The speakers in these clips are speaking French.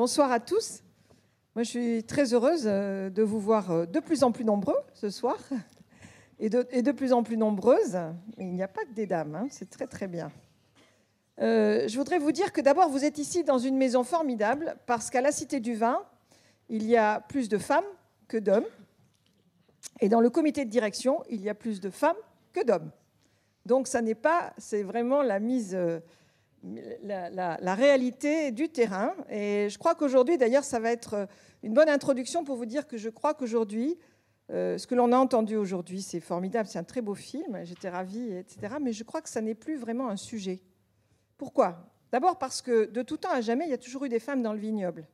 Bonsoir à tous. Moi, je suis très heureuse euh, de vous voir euh, de plus en plus nombreux ce soir et de, plus en plus nombreuses. Il n'y a pas que des dames, hein, c'est très très bien. Euh, je voudrais vous dire que d'abord, vous êtes ici dans une maison formidable parce qu'à la Cité du Vin, il y a plus de femmes que d'hommes. Et dans le comité de direction, il y a plus de femmes que d'hommes. Donc, ça n'est pas, c'est vraiment la mise la, réalité du terrain. Et je crois qu'aujourd'hui, d'ailleurs, ça va être une bonne introduction pour vous dire que je crois qu'aujourd'hui, euh, ce que l'on a entendu aujourd'hui, c'est formidable, c'est un très beau film, j'étais ravie, etc. Mais je crois que ça n'est plus vraiment un sujet. Pourquoi? D'abord parce que de tout temps à jamais, il y a toujours eu des femmes dans le vignoble.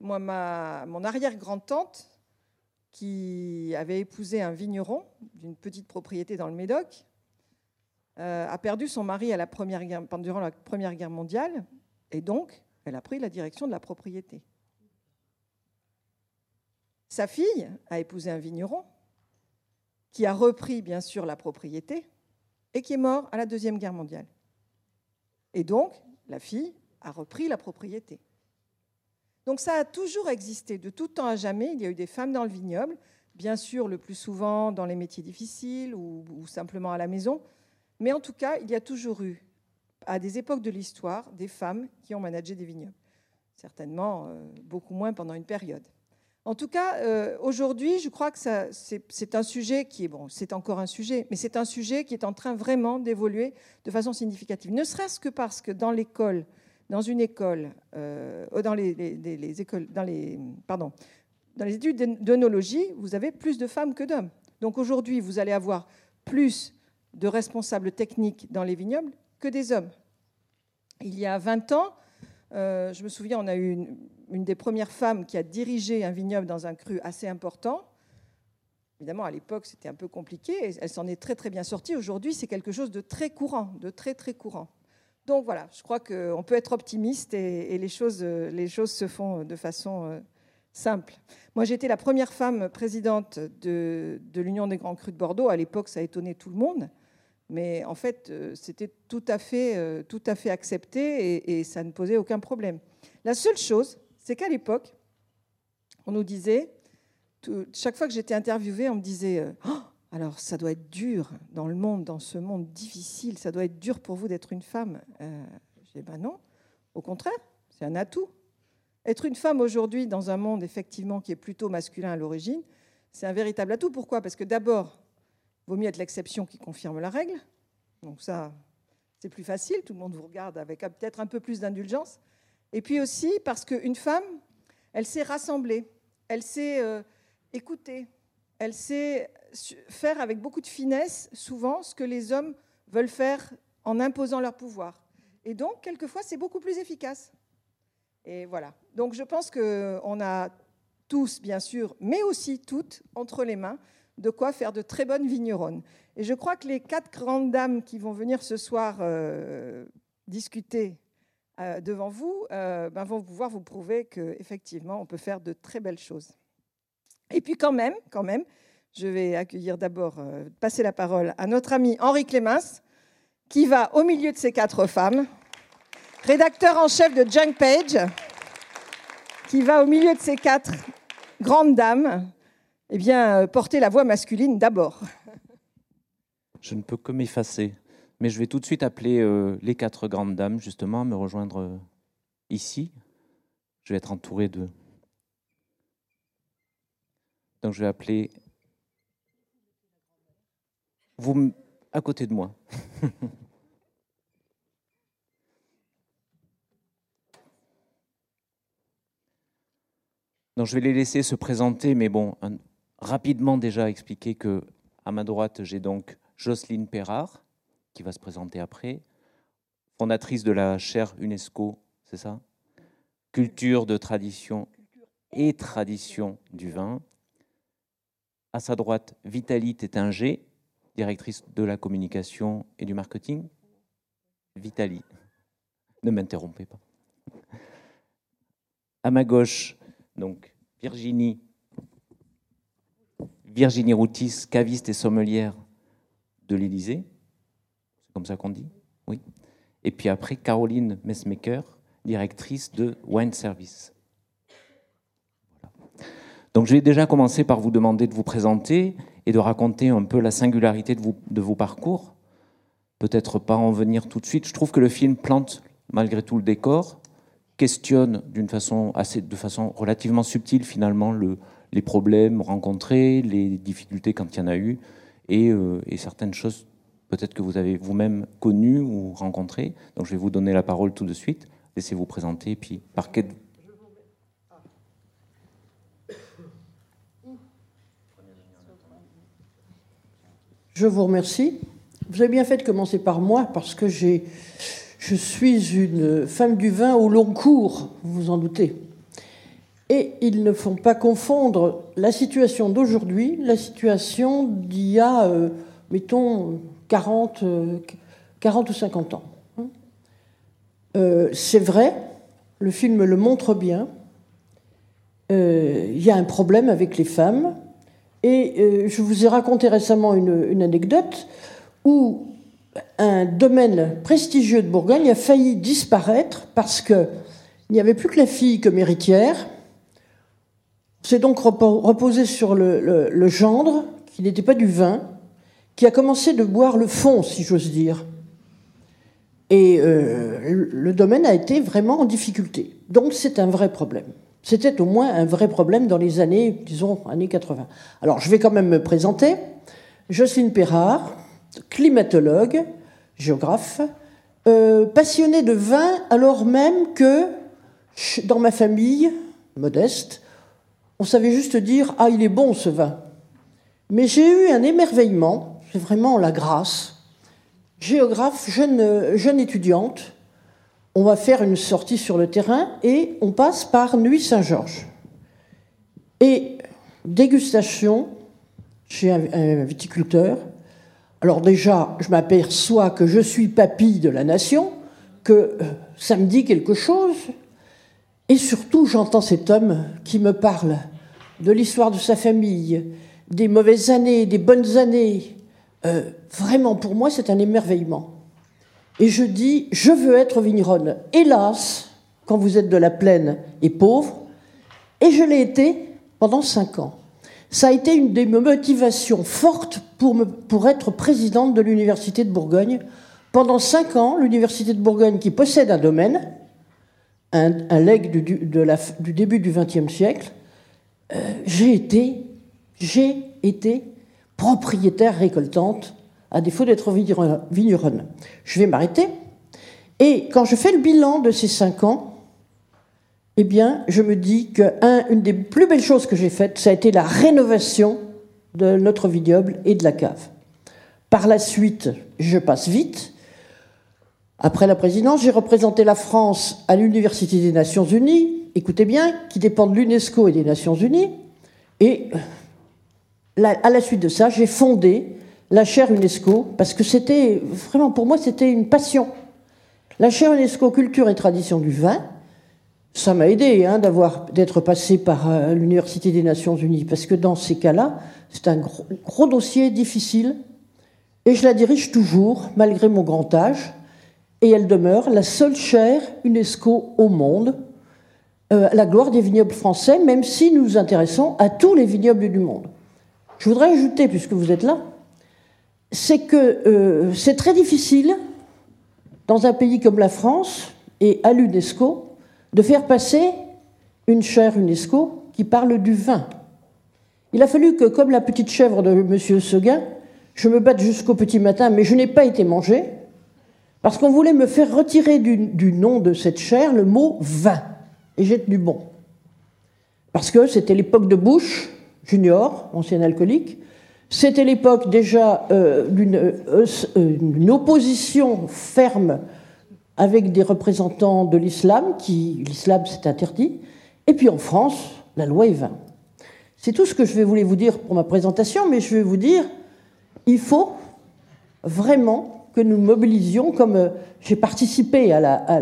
Moi, ma, mon arrière-grand-tante, qui avait épousé un vigneron d'une petite propriété dans le Médoc, euh, a perdu son mari à la première guerre, durant la Première Guerre mondiale, et donc elle a pris la direction de la propriété. Sa fille a épousé un vigneron qui a repris bien sûr la propriété et qui est mort à la Deuxième Guerre mondiale. Et donc, la fille a repris la propriété. Donc ça a toujours existé, de tout temps à jamais, il y a eu des femmes dans le vignoble, bien sûr le plus souvent dans les métiers difficiles ou, ou simplement à la maison, mais en tout cas, il y a toujours eu, à des époques de l'histoire, des femmes qui ont managé des vignobles. Certainement euh, beaucoup moins pendant une période. En tout cas, euh, aujourd'hui, je crois que c'est un sujet qui est, bon, c'est encore un sujet, mais c'est un sujet qui est en train vraiment d'évoluer de façon significative. Ne serait-ce que parce que dans l'école, dans une école, euh, dans les, écoles, dans les, pardon, dans les études d'œnologie, vous avez plus de femmes que d'hommes. Donc aujourd'hui, vous allez avoir plus de responsables techniques dans les vignobles que des hommes. Il y a 20 ans, euh, je me souviens, on a eu une, des premières femmes qui a dirigé un vignoble dans un cru assez important. Évidemment, à l'époque, c'était un peu compliqué. Elle s'en est très très bien sortie. Aujourd'hui, c'est quelque chose de très courant, de très très courant. Donc voilà, je crois qu'on peut être optimiste et, les, choses, les choses se font de façon euh, simple. Moi, j'étais la première femme présidente de, l'Union des Grands Crus de Bordeaux. À l'époque, ça a étonné tout le monde. Mais en fait, euh, c'était tout, à fait, euh, tout à fait accepté et, ça ne posait aucun problème. La seule chose, c'est qu'à l'époque, on nous disait, chaque fois que j'étais interviewée, on me disait euh, oh, alors ça doit être dur dans le monde, dans ce monde difficile, ça doit être dur pour vous d'être une femme. Euh, je dis ben non, au contraire, c'est un atout. Être une femme aujourd'hui dans un monde effectivement qui est plutôt masculin à l'origine, c'est un véritable atout. Pourquoi? Parce que d'abord, vaut mieux être l'exception qui confirme la règle. Donc ça, c'est plus facile, tout le monde vous regarde avec peut-être un peu plus d'indulgence. Et puis aussi parce qu'une femme, elle sait rassembler, elle sait euh, écouter, elle sait faire avec beaucoup de finesse souvent ce que les hommes veulent faire en imposant leur pouvoir. Et donc, quelquefois, c'est beaucoup plus efficace. Et voilà. Donc, je pense qu'on a tous, bien sûr, mais aussi toutes, entre les mains, de quoi faire de très bonnes vigneronnes. Et je crois que les quatre grandes dames qui vont venir ce soir euh, discuter euh, devant vous euh, ben, vont pouvoir vous prouver qu'effectivement, on peut faire de très belles choses. Et puis quand même, quand même, je vais accueillir d'abord, passer la parole à notre ami Henri Clémence, qui va au milieu de ces quatre femmes, rédacteur en chef de Junk Page, qui va au milieu de ces quatre grandes dames eh bien, euh, porter la voix masculine d'abord. Je ne peux que m'effacer. Mais je vais tout de suite appeler euh, les quatre grandes dames, justement, à me rejoindre euh, ici. Je vais être entouré de. Donc je vais appeler. Vous, à côté de moi. Donc je vais les laisser se présenter, mais bon, rapidement déjà expliquer que à ma droite, j'ai donc Jocelyne Perrard, qui va se présenter après, fondatrice de la chaire UNESCO, c'est ça? Culture de tradition et tradition du vin. À sa droite, Vitalie Tétinger, directrice de la communication et du marketing. Vitalie, ne m'interrompez pas. À ma gauche, donc Virginie Virginie Routis, caviste et sommelière de l'Élysée. C'est comme ça qu'on dit Oui. Et puis après, Caroline Messmaker, directrice de Wine Service. Donc je vais déjà commencer par vous demander de vous présenter et de raconter un peu la singularité de vos parcours. Peut-être pas en venir tout de suite. Je trouve que le film plante malgré tout le décor, questionne d'une façon assez, de façon relativement subtile finalement le, les problèmes rencontrés, les difficultés quand il y en a eu, et, euh, et certaines choses peut-être que vous avez vous-même connues ou rencontrées. Donc je vais vous donner la parole tout de suite. Laissez-vous présenter, puis par quel Je vous remercie. Vous avez bien fait de commencer par moi parce que je suis une femme du vin au long cours, vous vous en doutez. Et ils ne font pas confondre la situation d'aujourd'hui, la situation d'il y a, euh, mettons, 40, 40, euh, ou 50 ans. Euh, c'est vrai, le film le montre bien. Il y a un problème avec les femmes, et je vous ai raconté récemment une, anecdote où un domaine prestigieux de Bourgogne a failli disparaître parce qu'il n'y avait plus que la fille comme héritière. C'est donc reposé sur le, gendre, qui n'était pas du vin, qui a commencé de boire le fond, si j'ose dire. Et euh, le domaine a été vraiment en difficulté. Donc c'est un vrai problème. C'était au moins un vrai problème dans les années, disons, années 80. Alors, je vais quand même me présenter. Jocelyne Perrard, climatologue, géographe, euh, passionnée de vin, alors même que dans ma famille, modeste, on savait juste dire Ah, il est bon ce vin. Mais j'ai eu un émerveillement, c'est vraiment la grâce. Géographe, jeune, jeune étudiante, on va faire une sortie sur le terrain et on passe par Nuit Saint-Georges. Et dégustation chez un, viticulteur. Alors déjà, je m'aperçois que je suis papille de la nation, que euh, ça me dit quelque chose, et surtout j'entends cet homme qui me parle de l'histoire de sa famille, des mauvaises années, des bonnes années. Euh, vraiment, pour moi, c'est un émerveillement et je dis je veux être vigneronne. Hélas, quand vous êtes de la plaine et pauvre, et je l'ai été pendant cinq ans. Ça a été une des motivations fortes pour, être présidente de l'Université de Bourgogne. Pendant cinq ans, l'Université de Bourgogne, qui possède un domaine, un, un legs du, début du XXe siècle, euh, j'ai été, j'ai été propriétaire récoltante à défaut d'être vigneronne. Je vais m'arrêter. Et quand je fais le bilan de ces cinq ans, eh bien, je me dis qu'une des plus belles choses que j'ai faites, ça a été la rénovation de notre vignoble et de la cave. Par la suite, je passe vite. Après la présidence, j'ai représenté la France à l'Université des Nations Unies, écoutez bien, qui dépend de l'UNESCO et des Nations Unies. Et à la suite de ça, j'ai fondé la chaire UNESCO, parce que c'était vraiment pour moi c'était une passion. La chaire UNESCO Culture et Tradition du vin, ça m'a aidé hein, d'avoir d'être passé par euh, l'Université des Nations Unies, parce que dans ces cas-là, c'est un gros, dossier difficile, et je la dirige toujours, malgré mon grand âge, et elle demeure la seule chaire UNESCO au monde, euh, la gloire des vignobles français, même si nous nous intéressons à tous les vignobles du monde. Je voudrais ajouter, puisque vous êtes là, c'est que euh, c'est très difficile, dans un pays comme la France et à l'UNESCO, de faire passer une chaire UNESCO qui parle du vin. Il a fallu que, comme la petite chèvre de M. Seguin, je me batte jusqu'au petit matin, mais je n'ai pas été mangé, parce qu'on voulait me faire retirer du, nom de cette chaire le mot vin. Et j'ai tenu bon. Parce que c'était l'époque de Bush, junior, ancien alcoolique, c'était l'époque déjà euh, euh, d'une opposition ferme avec des représentants de l'islam, qui l'islam c'est interdit, et puis en France, la loi est 20. C'est tout ce que je vais vous dire pour ma présentation, mais je vais vous dire, il faut vraiment que nous mobilisions, comme euh, j'ai participé à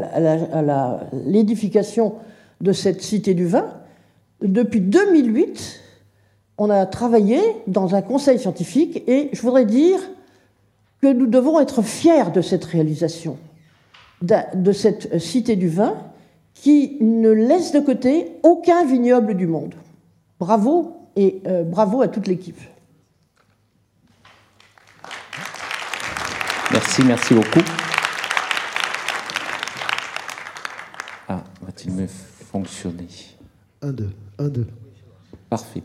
l'édification de cette cité du vin, depuis 2008, on a travaillé dans un conseil scientifique et je voudrais dire que nous devons être fiers de cette réalisation, de cette cité du vin qui ne laisse de côté aucun vignoble du monde. bravo et bravo à toute l'équipe. Merci, merci beaucoup. Ah, va-t-il me fonctionner? Un, deux, un, deux. Parfait.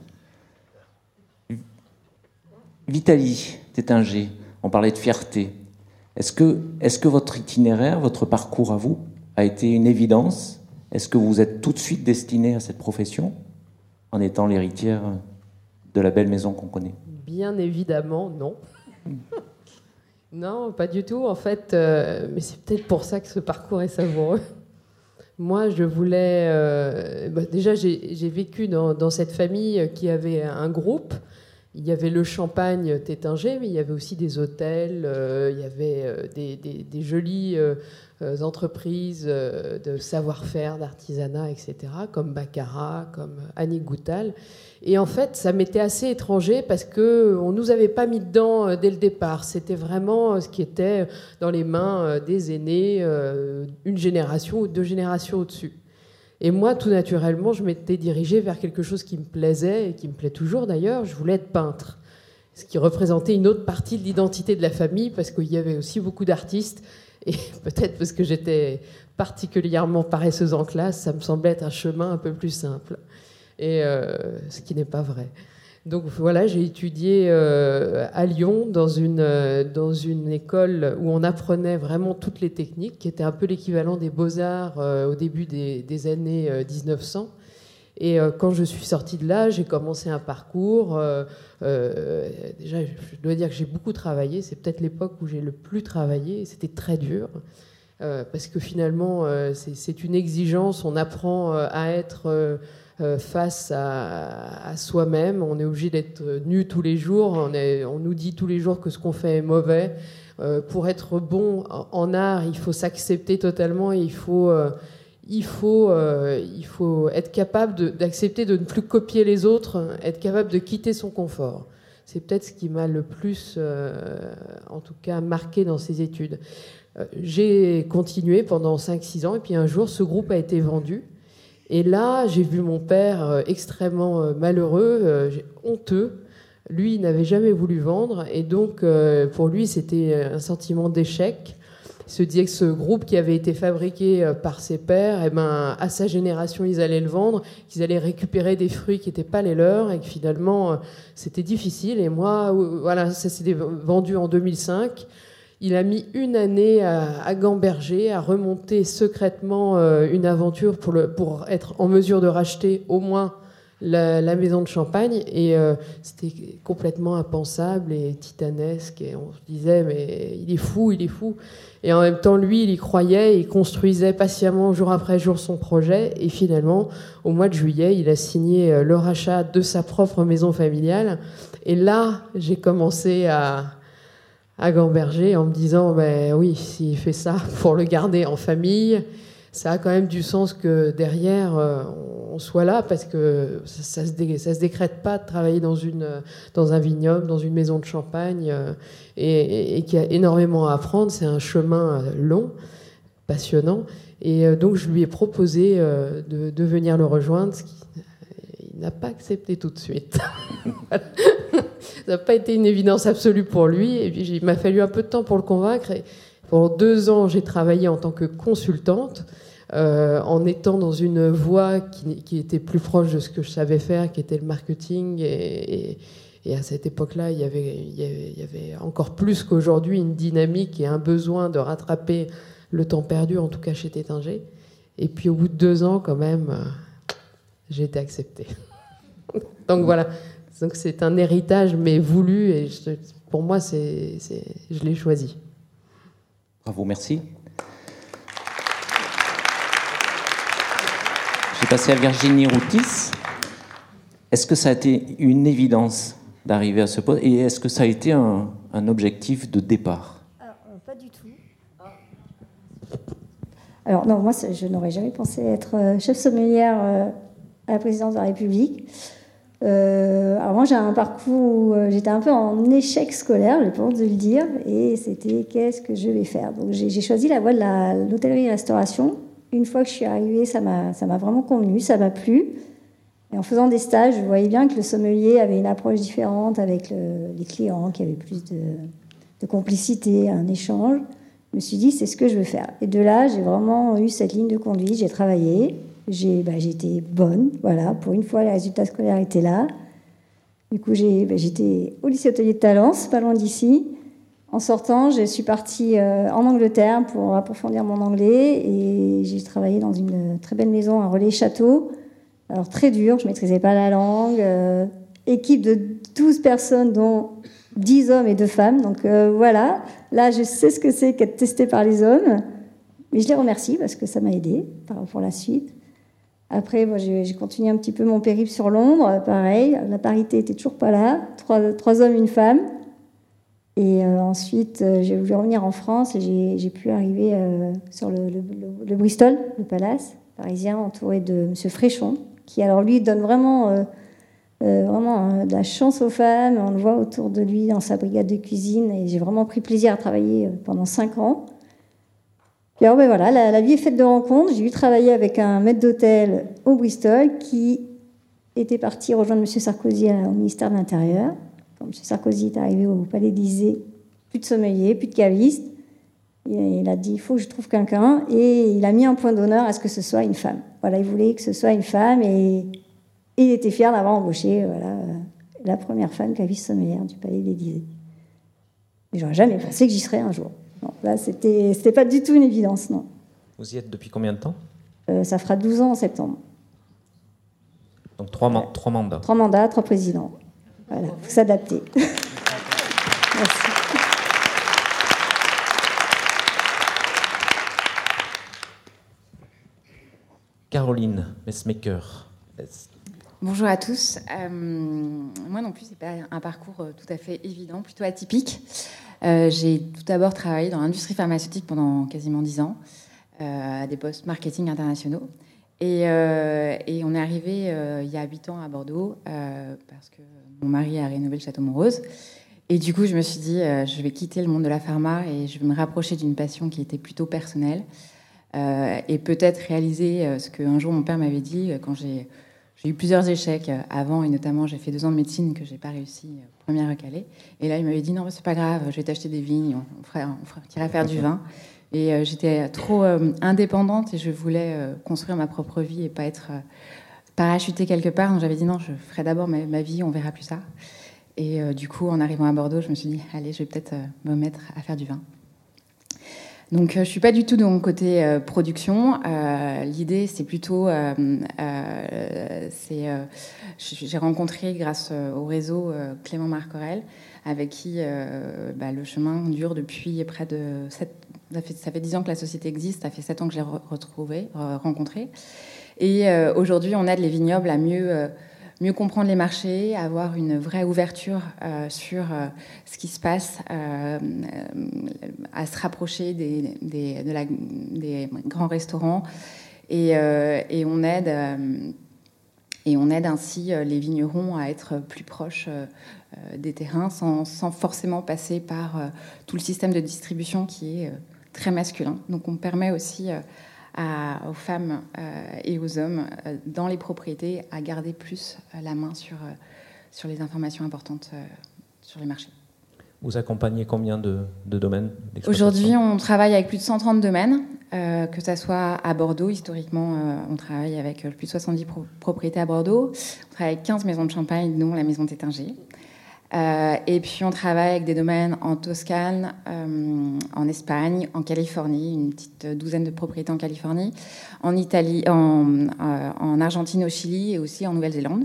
Vitaly Tétinger, on parlait de fierté. Est-ce que, est que votre itinéraire, votre parcours à vous, a été une évidence? Est-ce que vous êtes tout de suite destiné à cette profession en étant l'héritière de la belle maison qu'on connaît? Bien évidemment, non. non, pas du tout. En fait, euh, mais c'est peut-être pour ça que ce parcours est savoureux. Moi, je voulais. Euh, bah, déjà, j'ai vécu dans, dans, cette famille qui avait un groupe il y avait le champagne Tétinger, mais il y avait aussi des hôtels, euh, il y avait euh, des, jolies euh, entreprises de savoir-faire, d'artisanat, etc., comme Baccarat, comme Annie Goutal. Et en fait, ça m'était assez étranger parce qu'on ne nous avait pas mis dedans dès le départ. C'était vraiment ce qui était dans les mains des aînés, une génération ou deux générations au-dessus. Et moi, tout naturellement, je m'étais dirigée vers quelque chose qui me plaisait et qui me plaît toujours d'ailleurs. Je voulais être peintre, ce qui représentait une autre partie de l'identité de la famille parce qu'il y avait aussi beaucoup d'artistes. Et peut-être parce que j'étais particulièrement paresseuse en classe, ça me semblait être un chemin un peu plus simple. Et euh, ce qui n'est pas vrai. Donc voilà, j'ai étudié euh, à Lyon dans une, euh, dans une école où on apprenait vraiment toutes les techniques, qui était un peu l'équivalent des beaux-arts euh, au début des, des années 1900. Et quand je suis sortie de là, j'ai commencé un parcours. déjà, je dois dire que j'ai beaucoup travaillé. C'est peut-être l'époque où j'ai le plus travaillé. C'était très dur. parce que finalement, c'est une exigence. On apprend à être face à, soi-même. On est obligé d'être nu tous les jours. On, nous dit tous les jours que ce qu'on fait est mauvais. Euh, pour être bon en art, il faut s'accepter totalement et il faut, euh, il faut, il faut être capable d'accepter de, ne plus copier les autres, être capable de quitter son confort. C'est peut-être ce qui m'a le plus, en tout cas, marqué dans ces études. J'ai continué pendant 5-6 ans et puis un jour, ce groupe a été vendu. Et là, j'ai vu mon père euh, extrêmement euh, malheureux, euh, honteux. Lui, il n'avait jamais voulu vendre, et donc pour lui, c'était un sentiment d'échec. Il se disait que ce groupe qui avait été fabriqué par ses pères, eh ben, à sa génération, ils allaient le vendre, qu'ils allaient récupérer des fruits qui n'étaient pas les leurs, et que finalement, c'était difficile. Et moi, voilà, ça s'est vendu en 2005. Il a mis une année à, gamberger, à remonter secrètement euh, une aventure pour, être en mesure de racheter au moins la, maison de champagne. Et euh, c'était complètement impensable et titanesque. Et on se disait, mais il est fou, il est fou. Et en même temps, lui, il y croyait, il construisait patiemment jour après jour son projet. Et finalement, au mois de juillet, il a signé euh, le rachat de sa propre maison familiale. Et là, j'ai commencé à à Gamberger en me disant ben oui, s'il fait ça pour le garder en famille, ça a quand même du sens que derrière euh, on soit là parce que ça, se, se décrète pas de travailler dans, une, dans un vignoble, dans une maison de champagne euh, et, et, qu'il y a énormément à apprendre. C'est un chemin long, passionnant. Et euh, donc je lui ai proposé de, de venir le rejoindre, ce qui, il n'a pas accepté tout de suite. Ça n'a pas été une évidence absolue pour lui. Il m'a fallu un peu de temps pour le convaincre. Et pendant deux ans, j'ai travaillé en tant que consultante, euh, en étant dans une voie qui, était plus proche de ce que je savais faire, qui était le marketing. Et, à cette époque-là, il, il, y avait encore plus qu'aujourd'hui une dynamique et un besoin de rattraper le temps perdu, en tout cas chez Tétinger. Et puis au bout de deux ans, quand même, euh, j'ai été acceptée. Donc voilà, donc c'est un héritage, mais voulu, et pour moi, c'est, je l'ai choisi. Bravo, merci. Je vais passer à Virginie Routis. Est-ce que ça a été une évidence d'arriver à ce poste? Et est-ce que ça a été un, objectif de départ? Alors, euh, Pas du tout. Alors non, moi je n'aurais jamais pensé être euh, chef sommelière euh, à la présidence de la République. Euh, alors moi j'ai un parcours euh, j'étais un peu en échec scolaire, je pense de le dire, et c'était qu'est-ce que je vais faire. Donc j'ai choisi la voie de l'hôtellerie et restauration. Une fois que je suis arrivée, ça m'a vraiment convenu, ça m'a plu. Et en faisant des stages, je voyais bien que le sommelier avait une approche différente avec les clients, qui avait plus de, de, complicité, un échange. Je me suis dit, c'est ce que je veux faire. Et de là, j'ai vraiment eu cette ligne de conduite. J'ai travaillé, j'ai bah, été bonne. Voilà, pour une fois, les résultats scolaires étaient là. Du coup, bah, j'étais au lycée hôtelier de Talence, pas loin d'ici. En sortant, je suis partie euh, en Angleterre pour approfondir mon anglais et j'ai travaillé dans une très belle maison, un relais château. Alors très dur, je maîtrisais pas la langue. Euh, équipe de 12 personnes, dont 10 hommes et 2 femmes. Donc euh, voilà, là je sais ce que c'est qu'être testé par les hommes. Mais je les remercie parce que ça m'a aidé pour la suite. Après, j'ai continué un petit peu mon périple sur Londres. Pareil, la parité était toujours pas là. Trois, hommes, une femme. Et euh, ensuite, euh, j'ai voulu revenir en France et j'ai pu arriver euh, sur le, Bristol, le palace parisien, entouré de M. Fréchon, qui alors lui donne vraiment, vraiment de la chance aux femmes. On le voit autour de lui dans sa brigade de cuisine et j'ai vraiment pris plaisir à travailler pendant cinq ans. Alors ben voilà, la, la, vie est faite de rencontres. J'ai eu travailler avec un maître d'hôtel au Bristol qui était parti rejoindre M. Sarkozy au ministère de l'Intérieur. Quand M. Sarkozy est arrivé au Palais d'Élysée, plus de sommelier, plus de caviste. Il a dit il faut que je trouve quelqu'un et il a mis un point d'honneur à ce que ce soit une femme. Voilà, il voulait que ce soit une femme et, il était fier d'avoir embauché voilà, la première femme caviste sommelière du Palais d'Élysée. J'aurais jamais pensé que j'y serais un jour. Non, là, c'était pas du tout une évidence, non. Vous y êtes depuis combien de temps? Euh, Ça fera 12 ans en septembre. Donc trois, trois mandats. Trois mandats, trois présidents. Voilà, il faut s'adapter. Merci. Caroline Messmaker. Bonjour à tous. Euh, moi non plus, c'est pas un parcours euh, tout à fait évident, plutôt atypique. Euh, j'ai tout d'abord travaillé dans l'industrie pharmaceutique pendant quasiment dix ans, à des postes marketing internationaux. Et, et on est arrivé il y a huit ans à Bordeaux parce que mon mari a rénové le Château Montrose. Et du coup, je me suis dit, euh, je vais quitter le monde de la pharma et je vais me rapprocher d'une passion qui était plutôt personnelle. Euh, et peut-être réaliser euh, ce qu'un jour mon père m'avait dit quand j'ai eu plusieurs échecs avant, et notamment j'ai fait deux ans de médecine que j'ai pas réussi première recalée. Et là, il m'avait dit non, c'est pas grave, je vais t'acheter des vignes, on, ferait, on, faire du vin. Et j'étais trop indépendante et je voulais construire ma propre vie et pas être parachuté quelque part. Donc j'avais dit non, je ferai d'abord ma, vie, on verra plus tard. Et euh, du coup, en arrivant à Bordeaux, je me suis dit, allez, je vais peut-être euh, me mettre à faire du vin. Donc, euh, je suis pas du tout de mon côté production. L'idée, c'est plutôt, c'est, j'ai rencontré grâce au réseau Clément Marcorel, avec qui bah, le chemin dure depuis près de 7, ça fait, ça fait 10 ans que la société existe, ça fait 7 ans que je l'ai retrouvé, rencontré. Et euh, aujourd'hui, on aide les vignobles à mieux, euh, mieux comprendre les marchés, avoir une vraie ouverture euh, sur ce qui se passe, à se rapprocher des, grands restaurants. Et, on aide. ainsi les vignerons à être plus proches des terrains sans, forcément passer par tout le système de distribution qui est très masculin. Donc on permet aussi aux femmes euh, et aux hommes euh, dans les propriétés à garder plus euh, la main sur, sur les informations importantes sur les marchés. Vous accompagnez combien de, domaines Aujourd'hui, on travaille avec plus de 130 domaines, que ce soit à Bordeaux. Historiquement, on travaille avec plus de 70 propriétés à Bordeaux. On travaille avec 15 maisons de champagne, dont la maison Tétinger. Euh, et puis on travaille avec des domaines en Toscane, euh, en Espagne, en Californie, une petite douzaine de propriétés en Californie, en Italie, en, euh, en Argentine, au Chili et aussi en Nouvelle-Zélande.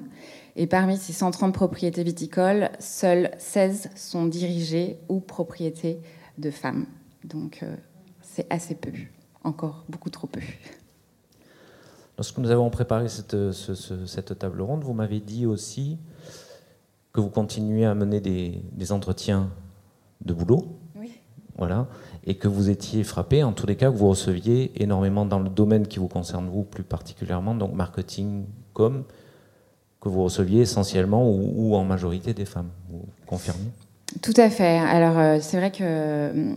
Et parmi ces 130 propriétés viticoles, seules 16 sont dirigées ou propriétés de femmes. Donc c'est assez peu, encore beaucoup trop peu. Lorsque nous avons préparé cette table ronde, vous m'avez dit aussi que vous continuez à mener des, entretiens de boulot. Oui. Voilà. Et que vous étiez frappé, en tous les cas, que vous receviez énormément dans le domaine qui vous concerne, vous plus particulièrement, donc marketing, com, que vous receviez essentiellement ou, en majorité des femmes. Vous confirmez? Tout à fait. Alors, euh, c'est vrai que euh,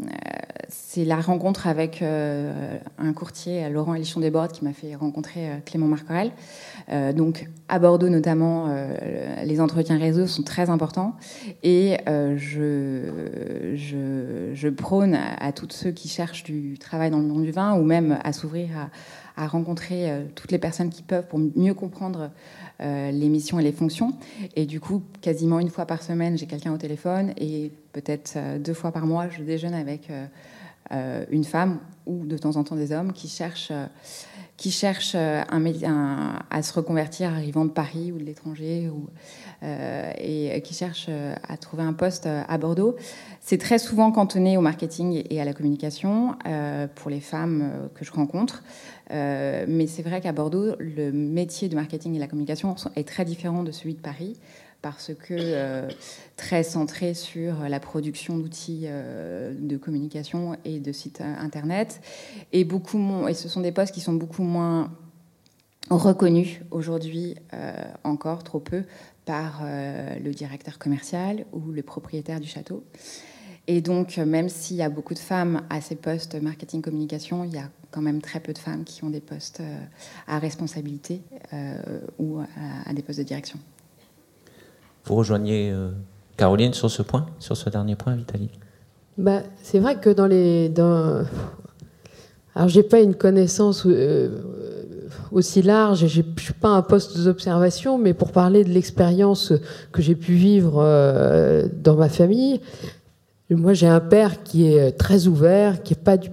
c'est la rencontre avec un courtier, Laurent Elichon Desbordes, qui m'a fait rencontrer Clément Marcorel. donc à Bordeaux notamment, les entretiens réseau sont très importants et je, prône à, tous ceux qui cherchent du travail dans le monde du vin ou même à s'ouvrir à, rencontrer euh, toutes les personnes qui peuvent pour mieux comprendre euh, les missions et les fonctions. Et du coup, quasiment une fois par semaine, j'ai quelqu'un au téléphone et peut-être euh, deux fois par mois, je déjeune avec une femme ou de temps en temps des hommes qui cherchent, qui cherchent un, à se reconvertir arrivant de Paris ou de l'étranger ou, et qui cherchent à trouver un poste à Bordeaux. C'est très souvent cantonné au marketing et à la communication pour les femmes que je rencontre. Euh, mais c'est vrai qu'à Bordeaux, le métier du marketing et la communication est très différent de celui de Paris parce que euh, très centré sur la production d'outils euh, de communication et de sites internet et beaucoup et ce sont des postes qui sont beaucoup moins reconnus aujourd'hui encore trop peu par le directeur commercial ou le propriétaire du château. Et donc, même s'il y a beaucoup de femmes à ces postes marketing communication, il y a quand même très peu de femmes qui ont des postes euh, à responsabilité euh, ou à, des postes de direction. Vous rejoignez euh, Caroline sur ce point, sur ce dernier point, Vitali bah, C'est vrai que dans les. Dans... Alors, j'ai pas une connaissance aussi large, je ne suis pas un poste d'observation, mais pour parler de l'expérience que j'ai pu vivre dans ma famille, moi j'ai un père qui est très ouvert, qui est pas du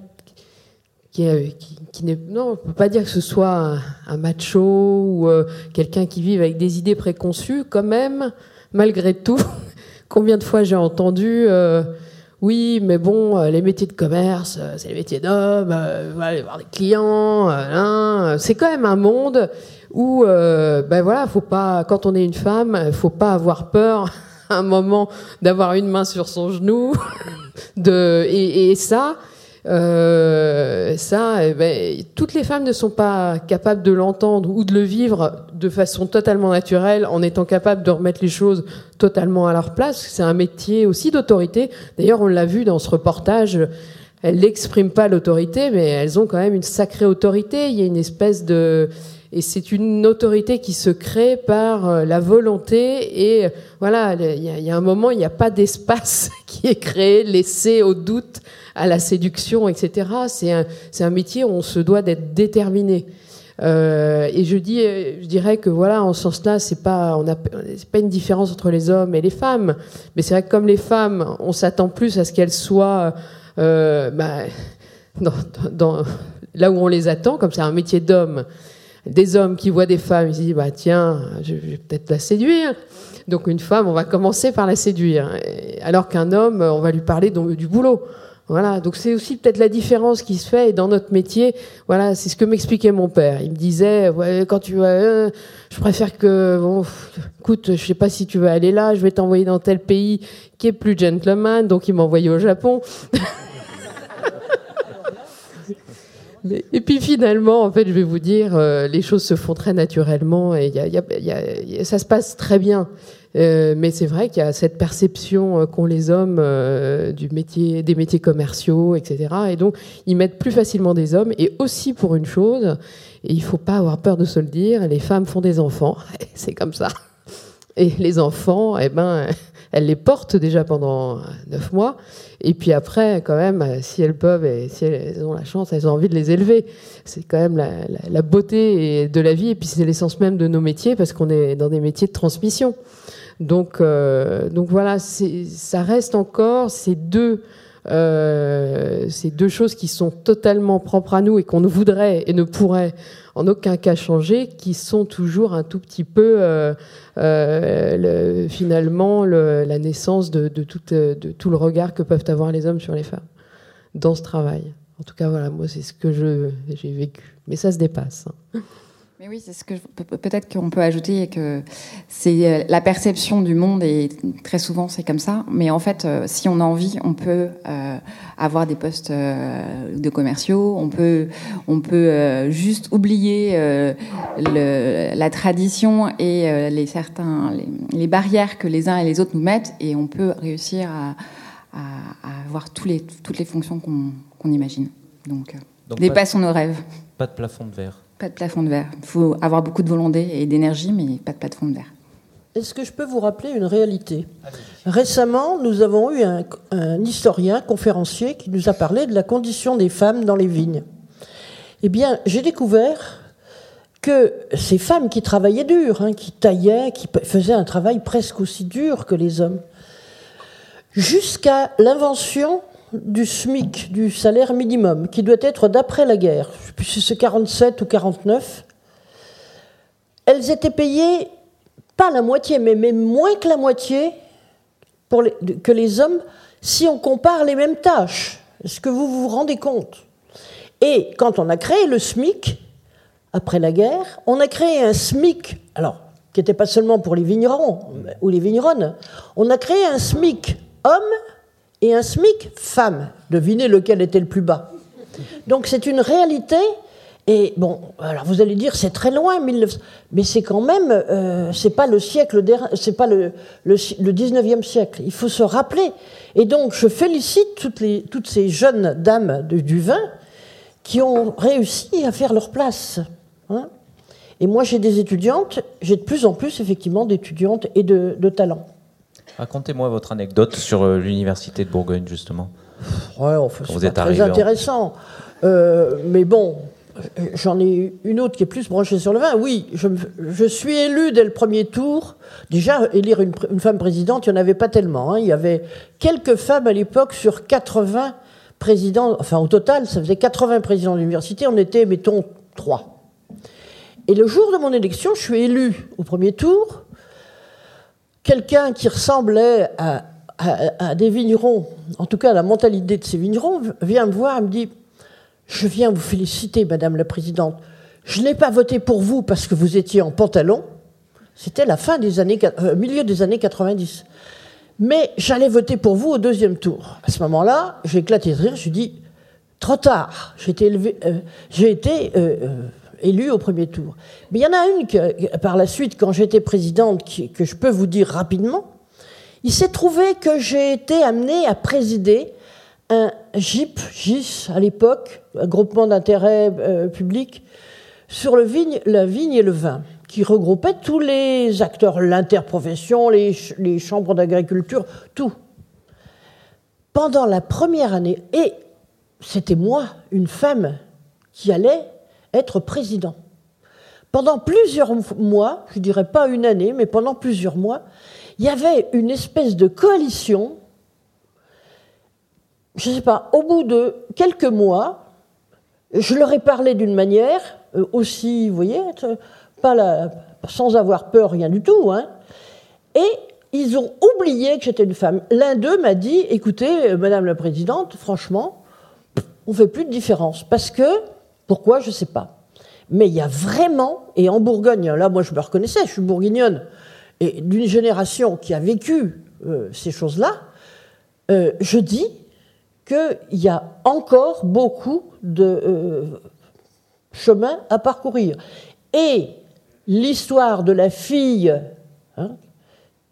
qui, n'est non, on peut pas dire que ce soit un, macho ou euh, quelqu'un qui vive avec des idées préconçues. Quand même, malgré tout, combien de fois j'ai entendu euh, oui, mais bon, euh, les métiers de commerce, c'est les métiers d'homme, on va aller voir des clients. Hein, c'est quand même un monde où, ben voilà, faut pas, quand on est une femme, faut pas avoir peur à un moment d'avoir une main sur son genou. de, et ça, euh, ça, eh ben, toutes les femmes ne sont pas capables de l'entendre ou de le vivre de façon totalement naturelle en étant capables de remettre les choses totalement à leur place. C'est un métier aussi d'autorité. D'ailleurs, on l'a vu dans ce reportage. Elles n'expriment pas l'autorité, mais elles ont quand même une sacrée autorité. Il y a une espèce de et c'est une autorité qui se crée par euh, la volonté et voilà il y, a, un moment il n'y a pas d'espace qui est créé laissé au doute à la séduction, etc. C'est un, un métier où on se doit d'être déterminé. Euh, et je dis, je dirais que voilà, en ce sens-là, c'est pas, c'est pas une différence entre les hommes et les femmes, mais c'est vrai que comme les femmes, on s'attend plus à ce qu'elles soient, euh, bah, là où on les attend, comme c'est un métier d'homme, des hommes qui voient des femmes, ils se disent bah tiens, je vais peut-être la séduire. Donc une femme, on va commencer par la séduire, alors qu'un homme, on va lui parler du boulot. Voilà, donc c'est aussi peut-être la différence qui se fait et dans notre métier. Voilà, c'est ce que m'expliquait mon père. Il me disait, ouais, quand tu vas, euh, je préfère que, bon, écoute, je sais pas si tu veux aller là, je vais t'envoyer dans tel pays qui est plus gentleman, donc il m'envoyait au Japon. et puis finalement, en fait, je vais vous dire, euh, les choses se font très naturellement et ça se passe très bien. Euh, mais c'est vrai qu'il y a cette perception euh, qu'ont les hommes du métier, des métiers commerciaux, etc. Et donc, ils mettent plus facilement des hommes. Et aussi pour une chose, et il faut pas avoir peur de se le dire, les femmes font des enfants. c'est comme ça. Et les enfants, eh ben, elles les portent déjà pendant neuf mois. Et puis après, quand même, si elles peuvent et si elles ont la chance, elles ont envie de les élever. C'est quand même la, beauté de la vie. Et puis c'est l'essence même de nos métiers parce qu'on est dans des métiers de transmission. Donc, euh, donc voilà, ça reste encore ces deux, euh, ces deux choses qui sont totalement propres à nous et qu'on ne voudrait et ne pourrait en aucun cas changer, qui sont toujours un tout petit peu euh, le, finalement le, la naissance tout, de tout le regard que peuvent avoir les hommes sur les femmes dans ce travail. En tout cas, voilà, moi, c'est ce que j'ai vécu. Mais ça se dépasse. Hein. Mais oui, c'est ce que peut-être qu'on peut ajouter que c'est euh, la perception du monde et très souvent c'est comme ça. Mais en fait, euh, si on a envie, on peut euh, avoir des postes de commerciaux. On peut, on peut juste oublier le, la tradition et les certains les, barrières que les uns et les autres nous mettent et on peut réussir à, à, avoir tous les, toutes les fonctions qu'on imagine. Donc, Donc, dépassons nos rêves. Pas de plafond de verre. Pas de plafond de verre. Il faut avoir beaucoup de volonté et d'énergie, mais pas de plafond de verre. Est-ce que je peux vous rappeler une réalité? Récemment, nous avons eu un, historien, conférencier, qui nous a parlé de la condition des femmes dans les vignes. Eh bien, j'ai découvert que ces femmes qui travaillaient dur, hein, qui taillaient, qui faisaient un travail presque aussi dur que les hommes, jusqu'à l'invention du SMIC, du salaire minimum, qui doit être d'après la guerre, je sais plus si c'est 47 ou 49, elles étaient payées pas la moitié, mais même moins que la moitié pour que les hommes si on compare les mêmes tâches. Est-ce que vous vous rendez compte? Et quand on a créé le SMIC, après la guerre, on a créé un SMIC, alors, qui n'était pas seulement pour les vignerons ou les vigneronnes, on a créé un SMIC homme et un SMIC femme. Devinez lequel était le plus bas. Donc c'est une réalité. Et bon, alors vous allez dire c'est très loin, 1900, mais c'est quand même, euh, c'est pas le siècle, c'est pas le, le, si- le 19e siècle. Il faut se rappeler. Et donc je félicite toutes, les, toutes ces jeunes dames du vin qui ont réussi à faire leur place. hein. Et moi j'ai des étudiantes, j'ai de plus en plus effectivement d'étudiantes et de talents. Racontez-moi votre anecdote sur euh, l'université de Bourgogne, justement. Ouais, enfin, vous êtes très en- intéressant. Euh, mais bon, j'en ai une autre qui est plus branchée sur le vin. Oui, je, me- je suis élu dès le premier tour. Déjà, élire une, pr- une femme présidente, il n'y en avait pas tellement. hein. Il y avait quelques femmes à l'époque sur 80 présidents. Enfin, au total, ça faisait 80 présidents d'université. On était, mettons, 3. Et le jour de mon élection, je suis élu au premier tour. Quelqu'un qui ressemblait à, des vignerons, en tout cas à la mentalité de ces vignerons, vient me voir et me dit Je viens vous féliciter, Madame la Présidente. Je n'ai pas voté pour vous parce que vous étiez en pantalon. C'était la fin des années, euh, milieu des années 90. Mais j'allais voter pour vous au deuxième tour. À ce moment-là, j'ai éclaté de rire. Je lui dis trop tard. J'ai été, élevé- euh, j'ai été euh, euh, élu au premier tour. Mais il y en a une que, par la suite, quand j'étais présidente, que je peux vous dire rapidement. Il s'est trouvé que j'ai été amenée à présider un GIP, GIS à l'époque, un groupement d'intérêt euh, public, sur le vigne, la vigne et le vin, qui regroupait tous les acteurs, l'interprofession, les chambres d'agriculture, tout. Pendant la première année, et c'était moi, une femme, qui allait être président. Pendant plusieurs mois, je dirais pas une année, mais pendant plusieurs mois, il y avait une espèce de coalition. Je ne sais pas, au bout de quelques mois, je leur ai parlé d'une manière euh, aussi, vous voyez, pas sans avoir peur, rien du tout. hein. Et ils ont oublié que j'étais une femme. L'un d'eux m'a dit écoutez, euh, Madame la Présidente, franchement, on ne fait plus de différence. Parce que, pourquoi, je ne sais pas. Mais il y a vraiment, et en Bourgogne, là, moi je me reconnaissais, je suis bourguignonne, et d'une génération qui a vécu euh, ces choses-là, euh, je dis qu'il y a encore beaucoup de euh, chemin à parcourir. Et l'histoire de la fille, hein,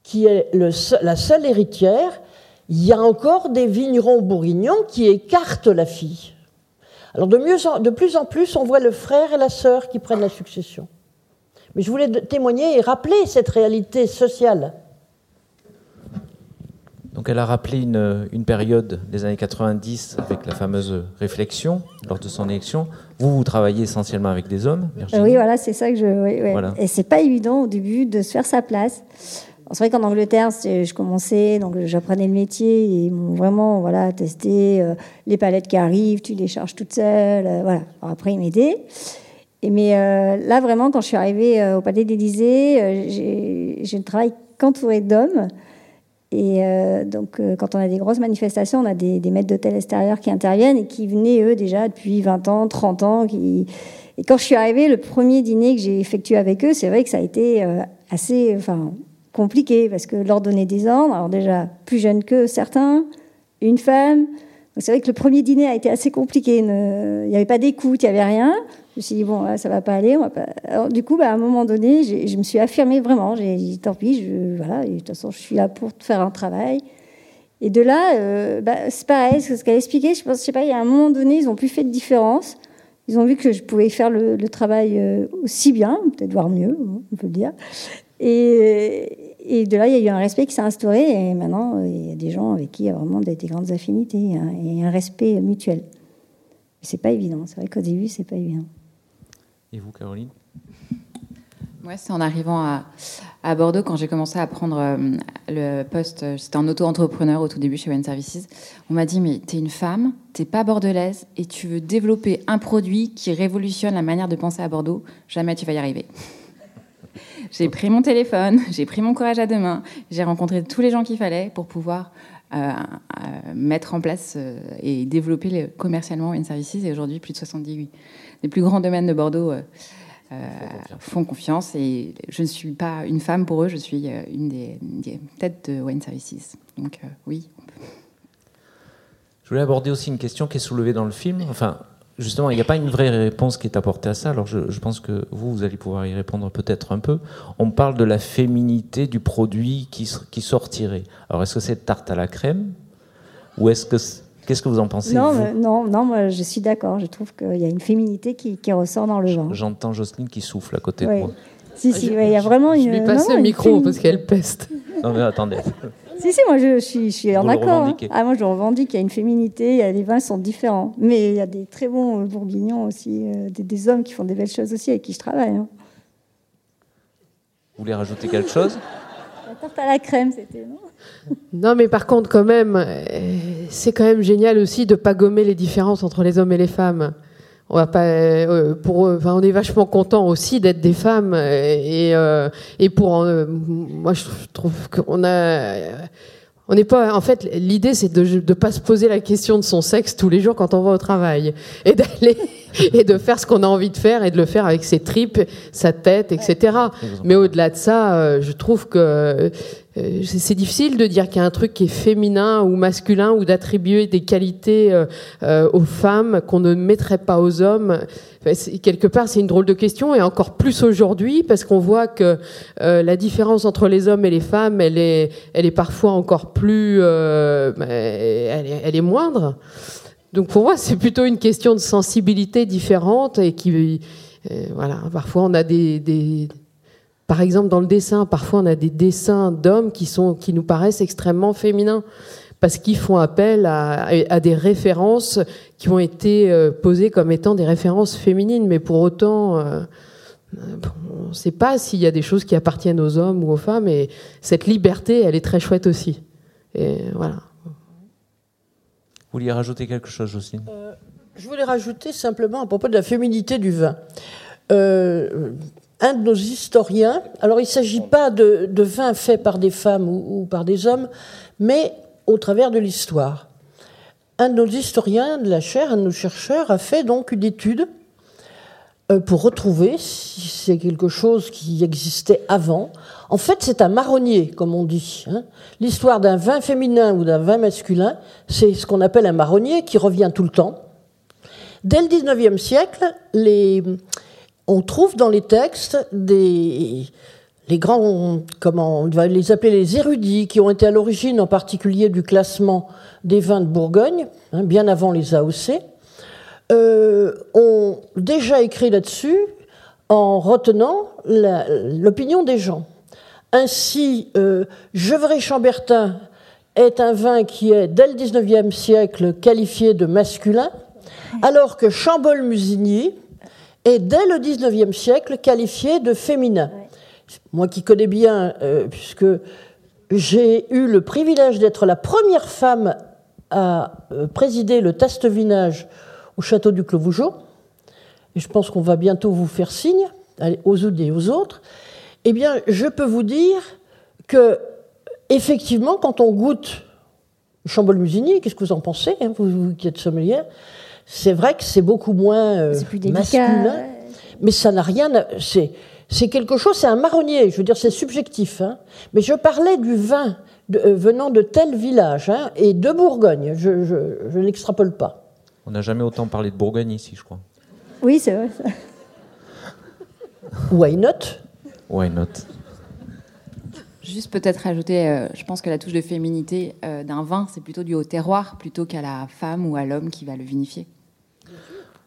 qui est la seule héritière, il y a encore des vignerons bourguignons qui écartent la fille. Alors de, mieux en- de plus en plus, on voit le frère et la sœur qui prennent la succession. Mais je voulais témoigner et rappeler cette réalité sociale. Donc elle a rappelé une, une période des années 90 avec la fameuse réflexion lors de son élection. Vous, vous travaillez essentiellement avec des hommes, Virginie oui, voilà, c'est ça que je. oui, oui. Voilà. Et c'est pas évident au début de se faire sa place. C'est vrai qu'en Angleterre, je commençais, donc j'apprenais le métier et ils m'ont vraiment voilà, testé euh, les palettes qui arrivent, tu les charges toute seule. euh, voilà. Après, ils m'aidaient. Mais euh, là, vraiment, quand je suis arrivée euh, au Palais d'Élysée, euh, j'ai j'ai ne travaille qu'entourée d'hommes. Et euh, donc, euh, quand on a des grosses manifestations, on a des, maîtres d'hôtel extérieurs qui interviennent et qui venaient, eux, déjà depuis 20 ans, 30 ans. Et quand je suis arrivée, le premier dîner que j'ai effectué avec eux, c'est vrai que ça a été euh, assez enfin, compliqué parce que leur donner des ordres, alors déjà plus jeune que certains, une femme. C'est vrai que le premier dîner a été assez compliqué. Il n'y avait pas d'écoute, il n'y avait rien. Je me suis dit, bon, là, ça va pas aller. Du coup, bah, à un moment donné, je me suis affirmée vraiment. J'ai dit, tant pis, je, voilà, de toute façon, je suis là pour faire un travail. Et de là, euh, bah, c'est pareil, ce qu'elle expliquait, je pense, je sais pas, il y a un moment donné, ils ont plus fait de différence. Ils ont vu que je pouvais faire le, travail euh, aussi bien, peut-être voire mieux, on peut le dire. Et, et, de là, il y a eu un respect qui s'est instauré. Et maintenant, il y a des gens avec qui il y a vraiment des, grandes affinités hein, et un respect mutuel. C'est pas évident. C'est vrai qu'au début, c'est pas évident. Et vous, Caroline? Moi, c'est en arrivant à, à Bordeaux, quand j'ai commencé à prendre euh, le poste, c'était en auto-entrepreneur au tout début chez One Services, on m'a dit, mais tu es une femme, tu pas bordelaise et tu veux développer un produit qui révolutionne la manière de penser à Bordeaux, jamais tu vas y arriver. J'ai pris mon téléphone, j'ai pris mon courage à deux mains, j'ai rencontré tous les gens qu'il fallait pour pouvoir euh, euh, mettre en place et développer commercialement One Services. Et aujourd'hui, plus de 70 des plus grands domaines de Bordeaux euh, font confiance. Et je ne suis pas une femme pour eux, je suis euh, une des, têtes de Wine Services. Donc euh, oui. Je voulais aborder aussi une question qui est soulevée dans le film. Enfin, justement, il n'y a pas une vraie réponse qui est apportée à ça. Alors, je, pense que vous, vous allez pouvoir y répondre peut-être un peu. On parle de la féminité du produit qui, qui sortirait. Alors, est-ce que c'est tarte à la crème ou est-ce que Qu'est-ce que vous en pensez Non, non, non, moi je suis d'accord. Je trouve qu'il y a une féminité qui, ressort dans le vin. J'entends Jocelyne qui souffle à côté de moi. Si, si, il y a vraiment une. Je lui passe le micro parce qu'elle peste. Non, mais attendez. Si, si, moi je, suis, je suis en accord. Hein. Ah, moi je revendique qu'il y a une féminité, les vins sont différents. Mais il y a des très bons euh, bourguignons aussi, euh, des, hommes qui font des belles choses aussi avec qui je travaille. Hein. Vous voulez rajouter quelque chose? La tarte à la crème, c'était, non? Non, mais par contre, quand même, euh, c'est quand même génial aussi de pas gommer les différences entre les hommes et les femmes. On va pas, euh, pour, enfin, on est vachement content aussi d'être des femmes et, et pour, moi, je trouve qu'on a on n'est pas, en fait, l'idée c'est de ne pas se poser la question de son sexe tous les jours quand on va au travail. Et d'aller et de faire ce qu'on a envie de faire et de le faire avec ses tripes, sa tête, etc. Mais au-delà de ça, euh, je trouve que euh, c'est difficile de dire qu'il y a un truc qui est féminin ou masculin ou d'attribuer des qualités euh, aux femmes qu'on ne mettrait pas aux hommes quelque part, c'est une drôle de question, et encore plus aujourd'hui, parce qu'on voit que euh, la différence entre les hommes et les femmes, elle est, elle est parfois encore plus, euh, elle, est, elle, est, moindre. Donc pour moi, c'est plutôt une question de sensibilité différente, et qui, euh, voilà, parfois on a des, des par exemple, dans le dessin, parfois on a des dessins d'hommes qui sont, qui nous paraissent extrêmement féminins parce qu'ils font appel à, des références qui ont été euh, posées comme étant des références féminines, mais pour autant, euh, on ne sait pas s'il y a des choses qui appartiennent aux hommes ou aux femmes, et cette liberté, elle est très chouette aussi. Et voilà. Vous vouliez rajouter quelque chose, Jocelyne? Euh, Je voulais rajouter simplement à propos de la féminité du vin. Un de nos historiens, alors il ne s'agit pas de, vin fait par des femmes ou par des hommes, mais au travers de l'histoire. Un de nos historiens de la chaire, un de nos chercheurs, a fait donc une étude euh, pour retrouver si c'est quelque chose qui existait avant. En fait, c'est un marronnier, comme on dit. Hein. L'histoire d'un vin féminin ou d'un vin masculin, c'est ce qu'on appelle un marronnier qui revient tout le temps. Dès le XIXe siècle, on trouve dans les textes des, les grands, comment on va les appeler les érudits, qui ont été à l'origine en particulier du classement des vins de Bourgogne, hein, bien avant les AOC, euh, ont déjà écrit là-dessus en retenant l'opinion des gens. Ainsi, euh, Gevrey-Chambertin est un vin qui est, dès le XIXe siècle, qualifié de masculin, alors que Chambol-Musigny est, dès le XIXe siècle, qualifié de féminin. Moi qui connais bien, euh, puisque j'ai eu le privilège d'être la première femme à euh, présider le test vinage au château du Clos-Vougeot, et je pense qu'on va bientôt vous faire signe, aux unes et aux autres, eh bien, je peux vous dire que, effectivement, quand on goûte Chambol-Musigny, qu'est-ce que vous en pensez, hein, vous, qui êtes sommelière C'est vrai que c'est beaucoup moins euh, masculin, mais ça n'a rien à c'est quelque chose, c'est un marronnier, je veux dire, c'est subjectif. Hein. Mais je parlais du vin euh, venant de tel village hein, et de Bourgogne. Je, n'extrapole pas. On n'a jamais autant parlé de Bourgogne ici, je crois. Oui, c'est vrai. Why not? Why not? Juste peut-être ajouter, euh, je pense que la touche de féminité euh, d'un vin, c'est plutôt dû au terroir plutôt qu'à la femme ou à l'homme qui va le vinifier.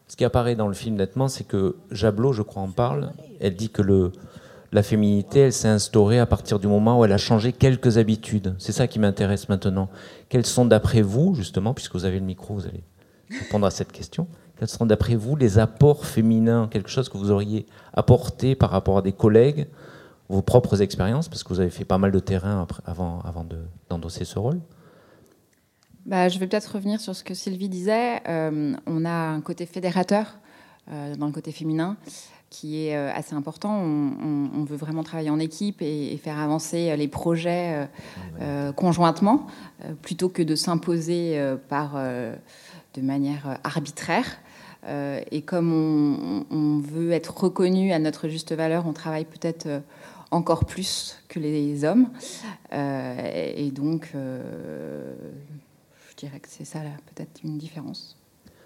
Ce qui apparaît dans le film nettement, c'est que Jablot, je crois, en parle. Elle dit que la féminité, elle s'est instaurée à partir du moment où elle a changé quelques habitudes. C'est ça qui m'intéresse maintenant. Quels sont, d'après vous, justement, puisque vous avez le micro, vous allez répondre à cette question, quels sont, d'après vous, les apports féminins, quelque chose que vous auriez apporté par rapport à des collègues, vos propres expériences, parce que vous avez fait pas mal de terrain avant d'endosser ce rôle? Bah, je vais peut-être revenir sur ce que Sylvie disait. Euh, on a un côté fédérateur euh, dans le côté féminin qui est euh, assez important. On, veut vraiment travailler en équipe et, faire avancer les projets conjointement plutôt que de s'imposer par de manière arbitraire. et comme on, on, veut être reconnu à notre juste valeur, on travaille peut-être encore plus que les hommes. et donc je dirais que c'est ça, peut-être une différence.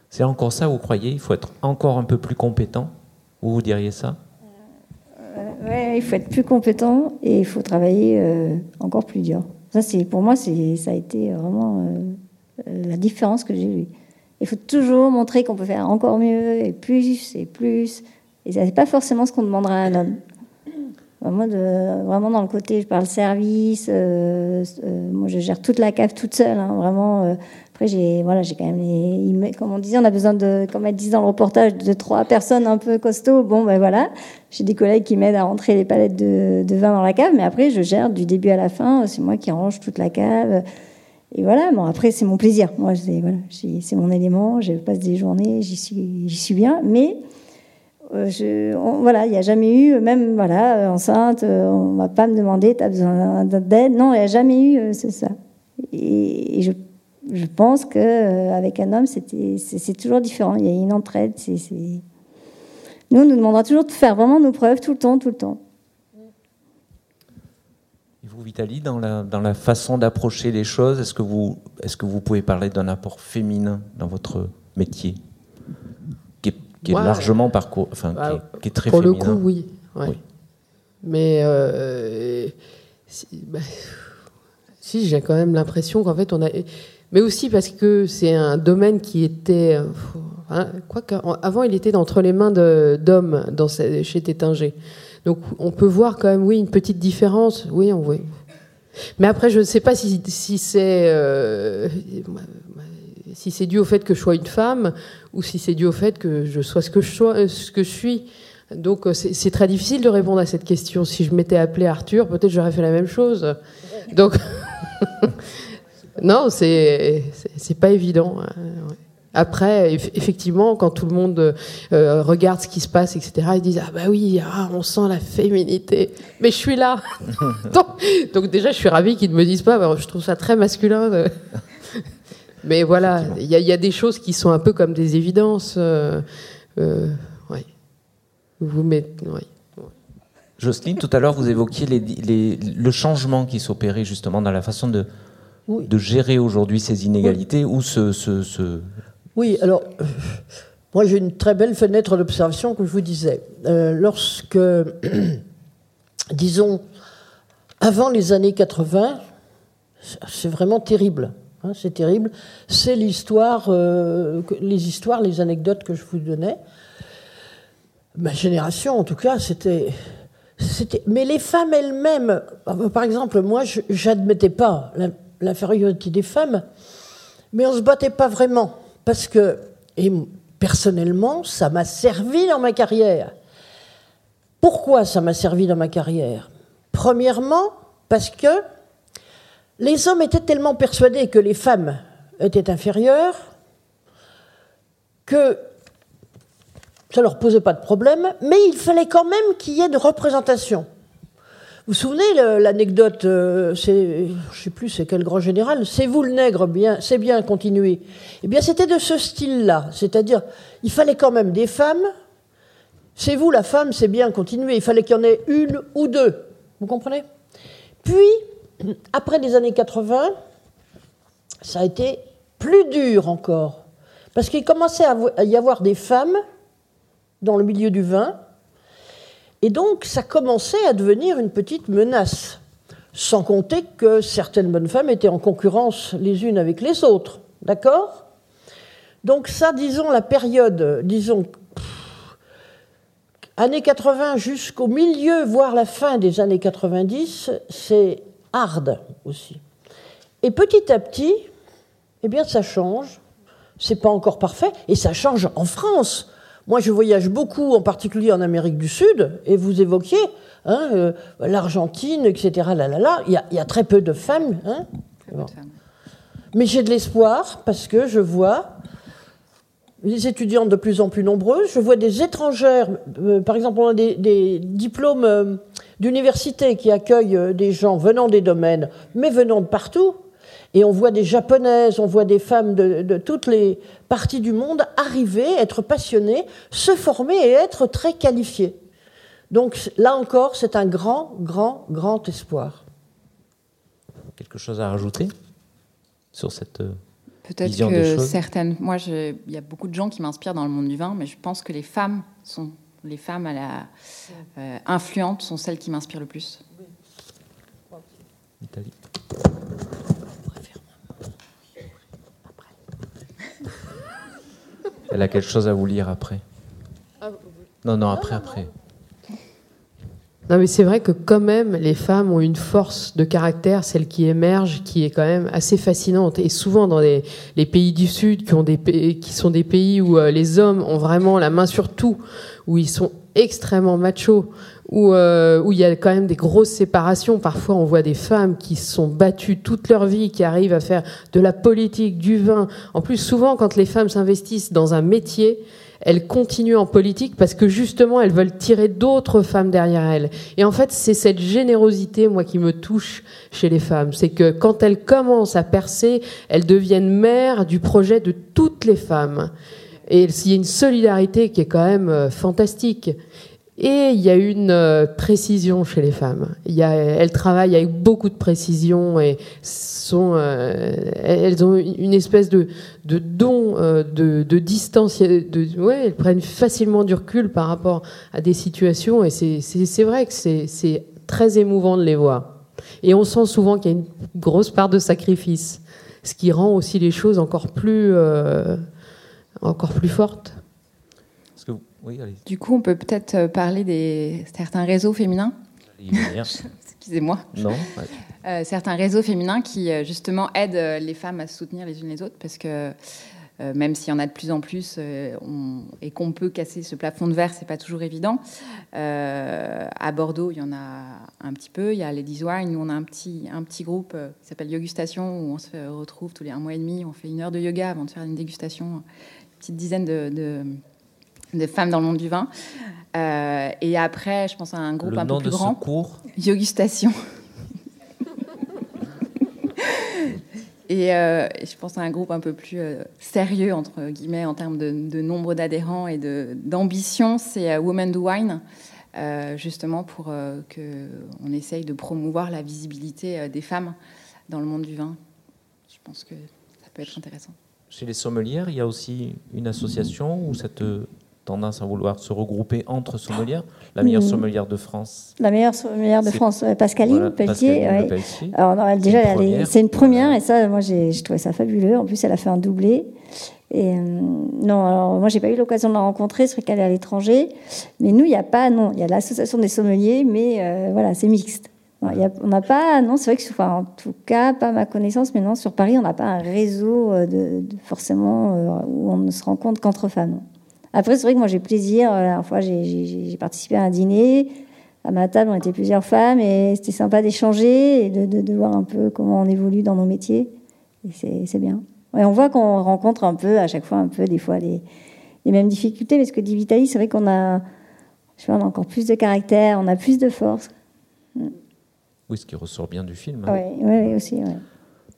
C'est encore ça, vous croyez? Il faut être encore un peu plus compétent? Ou vous diriez ça? Euh, Oui, il faut être plus compétent et il faut travailler euh, encore plus dur. Ça, c'est, pour moi, c'est, ça a été vraiment euh, la différence que j'ai vue. Il faut toujours montrer qu'on peut faire encore mieux et plus et plus. Et ce n'est pas forcément ce qu'on demandera à un homme. Vraiment, de, vraiment dans le côté, je parle service. Euh, euh, moi, je gère toute la cave toute seule. Hein, vraiment. Euh. après, j'ai voilà, j'ai quand même les, comme on disait, on a besoin de, comme elle disait dans le reportage, de trois personnes un peu costauds. Bon, ben voilà, j'ai des collègues qui m'aident à rentrer les palettes de, de, vin dans la cave, mais après, je gère du début à la fin. C'est moi qui range toute la cave. Et voilà, bon, après, c'est mon plaisir. Moi, c'est voilà, mon élément. Je passe des journées, j'y suis, j'y suis bien, mais euh, voilà, il n'y a jamais eu, même voilà, euh, enceinte, euh, on ne va pas me demander, tu as besoin d'aide. Non, il n'y a jamais eu, c'est ça. Et, je, je, pense qu'avec un homme, c'est toujours différent. Il y a une entraide. Nous, on nous demandera toujours de faire vraiment nos preuves tout le temps, tout le temps. Et vous, Vitali, dans la, façon d'approcher les choses, est-ce que, est que vous pouvez parler d'un apport féminin dans votre métier? Qui est largement parcours, enfin, qui, est, très Pour le coup, oui. Mais euh, bah, si, j'ai quand même l'impression qu'en fait, on a. Mais aussi parce que c'est un domaine qui était. Hein, quoi avant, il était entre les mains d'hommes dans chez Tétinger. Donc, on peut voir quand même, oui, une petite différence. Oui, on voit. Mais après, je ne sais pas si, si c'est. Euh, si c'est dû au fait que je sois une femme ou si c'est dû au fait que je sois ce que je, sois, euh, ce que je suis. Donc euh, c'est très difficile de répondre à cette question. Si je m'étais appelé Arthur, peut-être j'aurais fait la même chose. Donc non, c'est c'est pas évident. Hein, Après, effectivement, quand tout le monde euh, regarde ce qui se passe, etc., ils disent ah bah oui, ah, on sent la féminité. Mais je suis là. donc, déjà, je suis ravie qu'ils ne me disent pas. je trouve ça très masculin. Mais voilà, il y, a des choses qui sont un peu comme des évidences. Euh, euh, Vous mettez, Jocelyne, tout à l'heure, vous évoquiez le changement qui s'opérait justement dans la façon de, de gérer aujourd'hui ces inégalités ou ce, ce, Oui, alors, moi j'ai une très belle fenêtre d'observation que je vous disais. Euh, lorsque, disons, avant les années 80, c'est vraiment terrible. Hein, c'est terrible. C'est l'histoire, euh, les histoires, les anecdotes que je vous donnais. Ma génération, en tout cas, c'était. Mais les femmes elles-mêmes, par exemple, moi, je n'admettais pas l'infériorité des femmes, mais on se battait pas vraiment. Parce que, et personnellement, ça m'a servi dans ma carrière. Pourquoi ça m'a servi dans ma carrière? Premièrement, parce que les hommes étaient tellement persuadés que les femmes étaient inférieures que ça ne leur posait pas de problème, mais il fallait quand même qu'il y ait de représentation. Vous vous souvenez l'anecdote, euh, je ne sais plus c'est quel grand général, c'est vous le nègre, bien, c'est bien, continuer. Eh bien c'était de ce style-là, c'est-à-dire il fallait quand même des femmes, c'est vous la femme, c'est bien, continuer, il fallait qu'il y en ait une ou deux, vous comprenez? Puis après les années 80, ça a été plus dur encore. Parce qu'il commençait à y avoir des femmes dans le milieu du vin. Et donc, ça commençait à devenir une petite menace. sans compter que certaines bonnes femmes étaient en concurrence les unes avec les autres. D'accord? Donc ça, disons, la période, disons, années 80 jusqu'au milieu, voire la fin des années 90, c'est hard aussi. Et petit à petit, eh bien, ça change. C'est pas encore parfait, et ça change en France. Moi, je voyage beaucoup, en particulier en Amérique du Sud, et vous évoquiez hein, euh, l'Argentine, etc. Là, là, là. Il, y a, il y a très peu de femmes. Hein. Très peu de femmes. Mais j'ai de l'espoir parce que je vois les étudiantes de plus en plus nombreuses, je vois des étrangères, euh, par exemple, on a des, diplômes euh, d'université qui accueillent euh, des gens venant des domaines, mais venant de partout. Et on voit des japonaises, on voit des femmes de, de toutes les parties du monde arriver, être passionnées, se former et être très qualifiées. Donc là encore, c'est un grand, grand, grand espoir. Quelque chose à rajouter sur cette euh, Peut-être que certaines. Moi, je- il y a beaucoup de gens qui m'inspirent dans le monde du vin, mais je pense que les femmes sont les femmes à la euh, influentes sont celles qui m'inspirent le plus. Italie Elle a quelque chose à vous lire après. Non, non, après, après. Non, mais c'est vrai que quand même, les femmes ont une force de caractère, celle qui émerge, qui est quand même assez fascinante. Et souvent dans les, pays du Sud, qui sont des pays où euh, les hommes ont vraiment la main sur tout, où ils sont extrêmement machos, où, euh, où il y a quand même des grosses séparations. Parfois, on voit des femmes qui se sont battues toute leur vie, qui arrivent à faire de la politique, du vin. En plus, souvent, quand les femmes s'investissent dans un métier, elles continuent en politique parce que justement, elles veulent tirer d'autres femmes derrière elles. Et en fait, c'est cette générosité, moi, qui me touche chez les femmes. C'est que quand elles commencent à percer, elles deviennent mères du projet de toutes les femmes. Et il y a une solidarité qui est quand même euh, fantastique. Et il y a une euh, précision chez les femmes. Elles travaillent avec beaucoup de précision et euh, elles ont une espèce de, don euh, de, de distance. De, elles prennent facilement du recul par rapport à des situations et c'est vrai que c'est très émouvant de les voir. Et on sent souvent qu'il y a une grosse part de sacrifice, ce qui rend aussi les choses encore plus, encore plus fortes. Oui, allez. Du coup, on peut peut-être euh, parler des certains réseaux féminins. Excusez-moi. Non ouais. Euh, certains réseaux féminins qui euh, justement aident les femmes à se soutenir les unes les autres parce que euh, même s'il y en a de plus en plus euh, on- et qu'on peut casser ce plafond de verre, c'est pas toujours évident. À Bordeaux, il y en a un petit peu. Il y a Ladies Wine. Nous, on a un petit, un petit groupe qui s'appelle Yogustation où on se retrouve tous les un mois et demi. On fait une heure de yoga avant de faire une dégustation. Une petite dizaine de, de- de femmes dans le monde du vin. Euh, et après, je pense à un groupe Le un nom peu plus de grand. ce cours Yogustation. Et euh, je pense à un groupe un peu plus euh, sérieux, entre guillemets, en termes de, de nombre d'adhérents et d'ambition, c'est euh, Women Do Wine, euh, justement pour euh, qu'on essaye de promouvoir la visibilité euh, des femmes dans le monde du vin. Je pense que ça peut être intéressant. Chez les sommelières, il y a aussi une association ou cette euh, tendance à vouloir se regrouper entre sommelières La meilleure Mhm. sommelière de France La meilleure sommelière de France, euh, Pascaline Voilà, Pelletier. Pascaline ouais. Le Pelletier. Alors non, elle, C'est déjà, c'est une première et ça, moi, j'ai je trouvais ça fabuleux. En plus, elle a fait un doublé. Et euh, non, alors moi, j'ai pas eu l'occasion de la rencontrer, c'est vrai qu'elle est à l'étranger. Mais nous, il n'y a pas, non, il y a l'association des sommeliers, mais euh, voilà, c'est mixte. Non, il y a- on n'a pas, non, c'est vrai que, enfin, en tout cas, pas ma connaissance, mais non, sur Paris, on n'a pas un réseau euh, de, de- forcément euh, où on ne se rencontre qu'entre femmes. Après, c'est vrai que moi, j'ai plaisir. euh, La dernière fois, j'ai- participé à un dîner. À ma table, on était plusieurs femmes et c'était sympa d'échanger et de, de- de voir un peu comment on évolue dans nos métiers. Et c'est bien. On voit qu'on rencontre un peu, à chaque fois, un peu, des fois, les, les mêmes difficultés. Parce que Divitali, c'est vrai qu'on a, je sais pas, on a encore plus de caractère, on a plus de force. Oui, ce qui ressort bien du film. hein. Oui, ouais, aussi. ouais.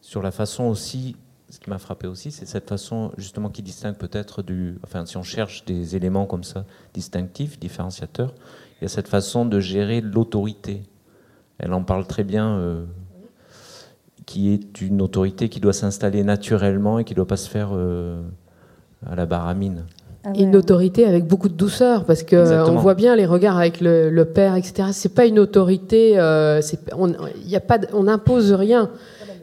Sur la façon aussi, ce qui m'a frappé aussi, c'est cette façon justement qui distingue peut-être du. Enfin, si on cherche des éléments comme ça, distinctifs, différenciateurs, il y a cette façon de gérer l'autorité. Elle en parle très bien, euh, qui est une autorité qui doit s'installer naturellement et qui ne doit pas se faire euh, à la baramine. Ah ouais. une autorité avec beaucoup de douceur parce que Exactement. on voit bien les regards avec le, le père, etc. C'est pas une autorité, euh, c'est- on y a pas, on n'impose rien.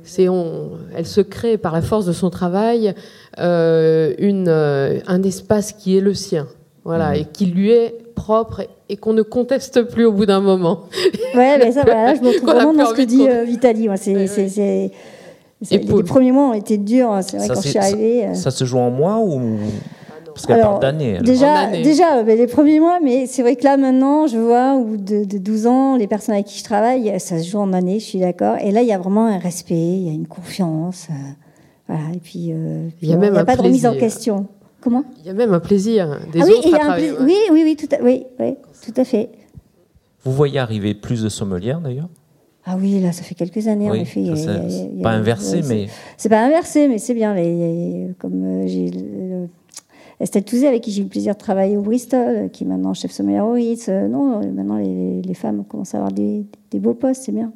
C'est on, elle se crée par la force de son travail euh, une, euh, un espace qui est le sien, voilà, Mhm. et qui lui est propre et, qu'on ne conteste plus au bout d'un moment. Ouais, mais ça, voilà, je me retrouve vraiment dans ce que dit euh, Vitali. moi, c'est, Ouais, c'est- ouais. c'est- c'est- les, premiers mois ont été durs. hein, C'est vrai Ça, quand je suis arrivée. euh, Ça se joue en mois ou parce qu'elle Alors, parle d'année. En Déjà, année. déjà euh, ben, les premiers mois, mais c'est vrai que là maintenant, je vois, au bout de, de 12 ans, les personnes avec qui je travaille, ça se joue en années, je suis d'accord. Et là, il y a vraiment un respect, il y a une confiance. euh, voilà, et puis, euh, Il y a même n'y a pas de remise en plaisir. question. Comment Il y a même un plaisir des Ah oui, autres y à un travailler, oui, oui, oui, tout à, oui, oui, tout à fait. Vous voyez arriver plus de sommelières d'ailleurs Ah oui, là, ça fait quelques années, en Oui, effet. y y a- c'est y pas inversé, mais C'est pas inversé, mais c'est bien. Les, comme euh, j'ai euh, Estelle Touzé, avec qui j'ai eu le plaisir de travailler au Bristol, euh, qui est maintenant chef sommelier au Ritz. euh, non, euh, maintenant les, les femmes commencent à avoir des, des beaux postes, c'est bien.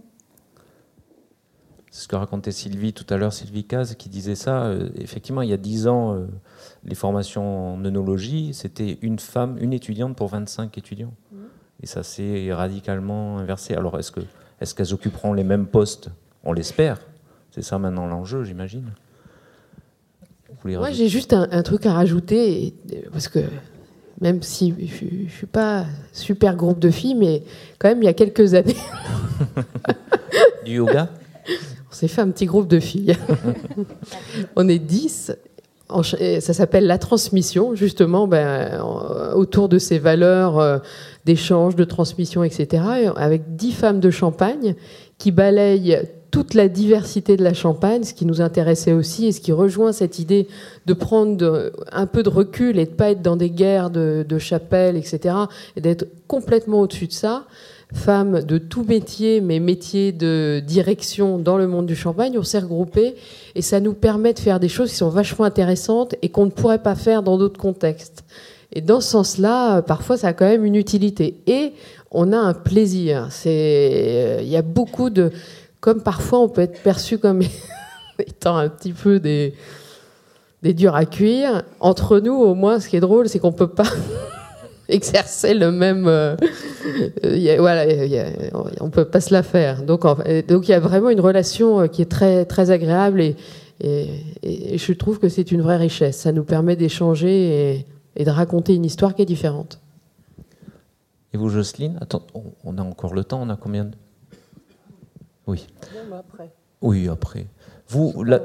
c'est ce que racontait Sylvie tout à l'heure, Sylvie Caz, qui disait ça. euh, effectivement, il y a 10 ans, euh, les formations en œnologie, c'était une femme, une étudiante pour 25 étudiants. Et ça s'est radicalement inversé. Alors, est-ce que est-ce qu'elles occuperont les mêmes postes? On l'espère. C'est ça maintenant l'enjeu, j'imagine. Moi, j'ai juste un, un truc à rajouter, et- parce que même si je ne suis pas super groupe de filles, mais quand même, il y a quelques années, du yoga on s'est fait un petit groupe de filles. on est 10. en ch- et Ça s'appelle la transmission, justement, ben, en- autour de ces valeurs euh, d'échange, de transmission, etc., et avec 10 femmes de Champagne qui balayent toute la diversité de la Champagne, ce qui nous intéressait aussi et ce qui rejoint cette idée de prendre un peu de recul et de pas être dans des guerres de, de chapelles, etc., et d'être complètement au-dessus de ça. Femmes de tout métier, mais métiers de direction dans le monde du champagne, on s'est regroupés et ça nous permet de faire des choses qui sont vachement intéressantes et qu'on ne pourrait pas faire dans d'autres contextes. Et dans ce sens-là, parfois, ça a quand même une utilité. Et on a un plaisir. Euh, il y a beaucoup de, comme parfois on peut être perçu comme étant un petit peu des, durs à cuire. Entre nous, au moins, ce qui est drôle, c'est qu'on peut pas exercer le même. euh, euh, voilà, y a- on peut pas se la faire. Donc, donc il y a vraiment une relation euh, qui est très très agréable et, je trouve que c'est une vraie richesse. Ça nous permet d'échanger et, de raconter une histoire qui est différente. Et vous, Jocelyne Attends, on a encore le temps, on a combien de... Oui. Oui, après. Vous, la-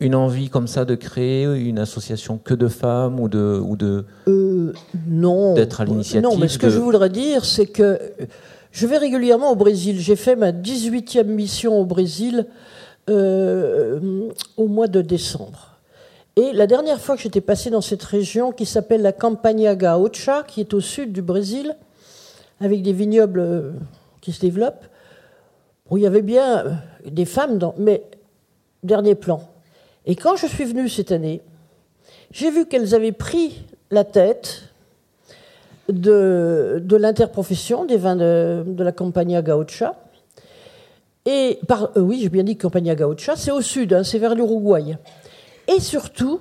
une envie comme ça de créer une association que de femmes ou de... Ou de... Euh, non. D'être à l'initiative Non, mais ce que je voudrais dire, c'est que je vais régulièrement au Brésil. J'ai fait ma 18e mission au Brésil euh, au mois de décembre. Et la dernière fois que j'étais passé dans cette région qui s'appelle la Campagna Gaúcha, qui est au sud du Brésil, avec des vignobles euh, qui se développent, où il y avait bien euh, des femmes, dans, mais dernier plan. Et quand je suis venue cette année, j'ai vu qu'elles avaient pris la tête de, l'interprofession des vins de, de la Campagna Gaucha. Et par, euh, oui, j'ai bien dit Campagna Gaucha, c'est au sud, hein, c'est vers l'Uruguay. Et surtout,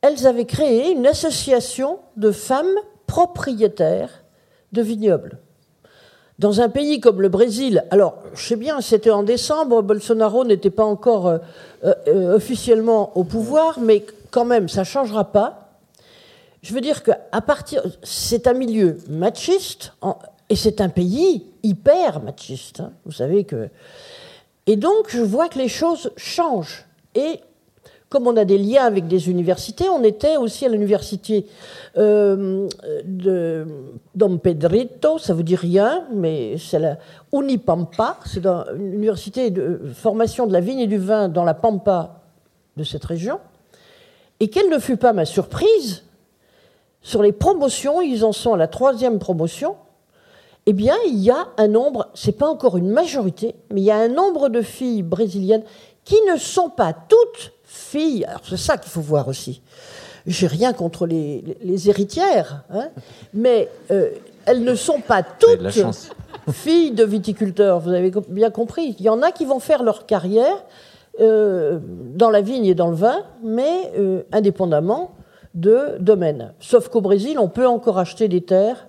elles avaient créé une association de femmes propriétaires de vignobles. Dans un pays comme le Brésil, alors je sais bien, c'était en décembre, Bolsonaro n'était pas encore euh, euh, officiellement au pouvoir, mais quand même, ça ne changera pas. Je veux dire qu'à partir, c'est un milieu machiste et c'est un pays hyper machiste. hein. Vous savez que. Et donc, je vois que les choses changent. Et comme on a des liens avec des universités, on était aussi à l'université euh, de Dom Pedrito, ça vous dit rien, mais c'est la Unipampa, c'est une université de formation de la vigne et du vin dans la Pampa de cette région. Et quelle ne fut pas ma surprise sur les promotions, ils en sont à la troisième promotion. Eh bien, il y a un nombre, c'est pas encore une majorité, mais il y a un nombre de filles brésiliennes qui ne sont pas toutes filles. Alors c'est ça qu'il faut voir aussi. J'ai rien contre les, héritières, hein, mais euh, elles ne sont pas toutes filles de viticulteurs. Vous avez bien compris. Il y en a qui vont faire leur carrière euh, dans la vigne et dans le vin, mais euh, indépendamment de domaine. Sauf qu'au Brésil, on peut encore acheter des terres,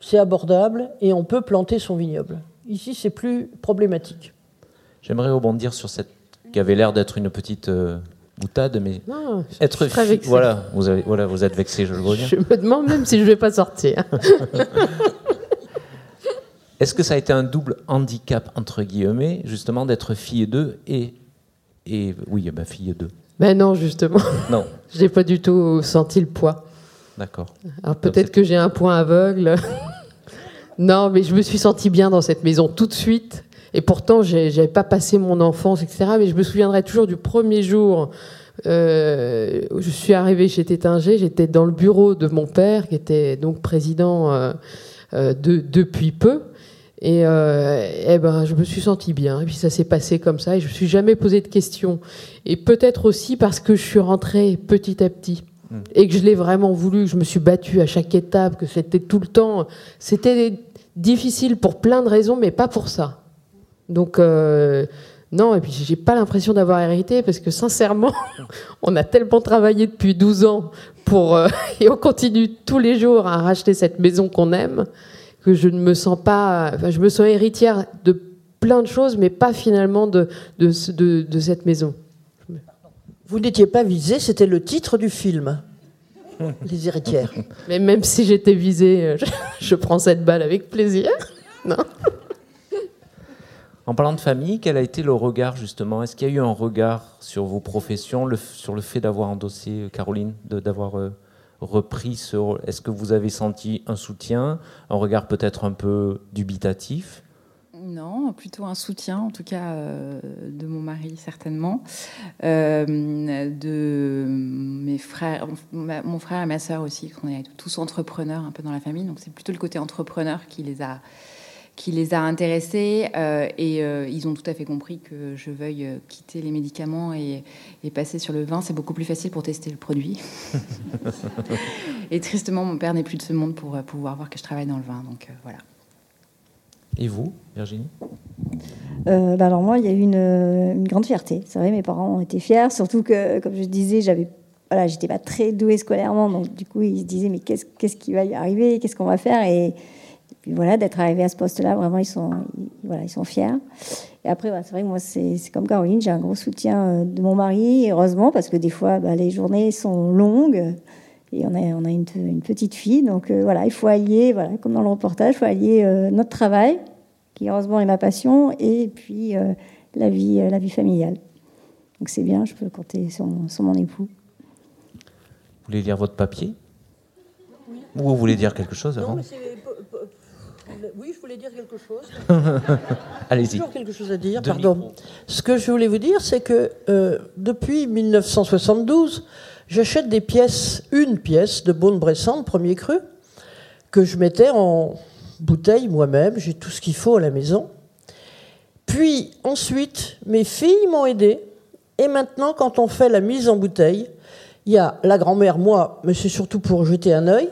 c'est abordable, et on peut planter son vignoble. Ici, c'est plus problématique. J'aimerais rebondir sur cette qui avait l'air d'être une petite euh, boutade, mais Non, être très fi- voilà, vous avez, voilà, vous êtes vexé, je le vois bien. Je me demande même si je vais pas sortir. Est-ce que ça a été un double handicap entre guillemets, justement, d'être fille d'eux et et oui, bah, fille d'eux. Ben non, justement, Non, je n'ai pas du tout senti le poids. d'accord. Alors peut-être que j'ai un point aveugle. non, mais je me suis sentie bien dans cette maison tout de suite. Et pourtant, j'avais pas passé mon enfance, etc. Mais je me souviendrai toujours du premier jour euh, où je suis arrivée chez Tétinger. J'étais dans le bureau de mon père, qui était donc président euh, euh, de- depuis peu. Et, euh, eh ben, je me suis sentie bien. Et puis ça s'est passé comme ça. Et je me suis jamais posé de questions. Et peut-être aussi parce que je suis rentrée petit à petit et que je l'ai vraiment voulu, que je me suis battue à chaque étape, que c'était tout le temps. C'était difficile pour plein de raisons, mais pas pour ça. Donc, euh, non, et puis j'ai pas l'impression d'avoir hérité, parce que sincèrement, on a tellement travaillé depuis 12 ans pour, euh, et on continue tous les jours à racheter cette maison qu'on aime, que je ne me sens pas. Enfin, je me sens héritière de plein de choses, mais pas finalement de, de, ce- de, de cette maison. Vous n'étiez pas visé, c'était le titre du film. Les héritières. Mais même si j'étais visée, euh, je, je prends cette balle avec plaisir. Non En parlant de famille, quel a été le regard justement? Est-ce qu'il y a eu un regard sur vos professions, sur le fait d'avoir endossé euh, Caroline, d'avoir euh, repris ce rôle? Est-ce que vous avez senti un soutien, un regard peut-être un peu dubitatif? Non, plutôt un soutien, en tout cas euh, de mon mari certainement, de mes frères, mon frère et ma sœur aussi, qu'on est tous entrepreneurs un peu dans la famille, donc c'est plutôt le côté entrepreneur qui les a qui les a intéressés euh, et euh, ils ont tout à fait compris que je veuille euh, quitter les médicaments et, et passer sur le vin. C'est beaucoup plus facile pour tester le produit. et tristement, mon père n'est plus de ce monde pour pouvoir voir que je travaille dans le vin. Donc euh, voilà. Et vous, Virginie? Euh, bah alors moi, il y a eu une, une grande fierté. C'est vrai, mes parents ont été fiers, surtout que, comme je disais, j'avais, voilà, j'étais pas très douée scolairement, donc du coup, ils se disaient mais qu'est-ce, qu'est-ce qui va y arriver, qu'est-ce qu'on va faire? Et, puis voilà, d'être arrivé à ce poste-là, vraiment, ils sont, ils- voilà, ils sont fiers. Et après, bah, c'est vrai que moi, c'est, comme Caroline, j'ai un gros soutien euh, de mon mari, heureusement, parce que des fois, bah, les journées sont longues. Et on a, on a une, une petite fille, donc euh, voilà, il faut allier, voilà, comme dans le reportage, il faut allier euh, notre travail, qui heureusement est ma passion, et puis euh, la, vie, euh, la vie familiale. Donc c'est bien, je peux compter sur mon, sur mon époux. Vous voulez lire votre papier? Ou vous voulez dire quelque chose avant? Oui, je voulais dire quelque chose. Allez-y. toujours quelque chose à dire, Deux pardon. micros. Ce que je voulais vous dire, c'est que euh, depuis 1972, j'achète des pièces, une pièce de Beaune-Bressant, premier cru, que je mettais en bouteille moi-même. J'ai tout ce qu'il faut à la maison. Puis ensuite, mes filles m'ont aidé. Et maintenant, quand on fait la mise en bouteille, il y a la grand-mère, moi, mais c'est surtout pour jeter un œil,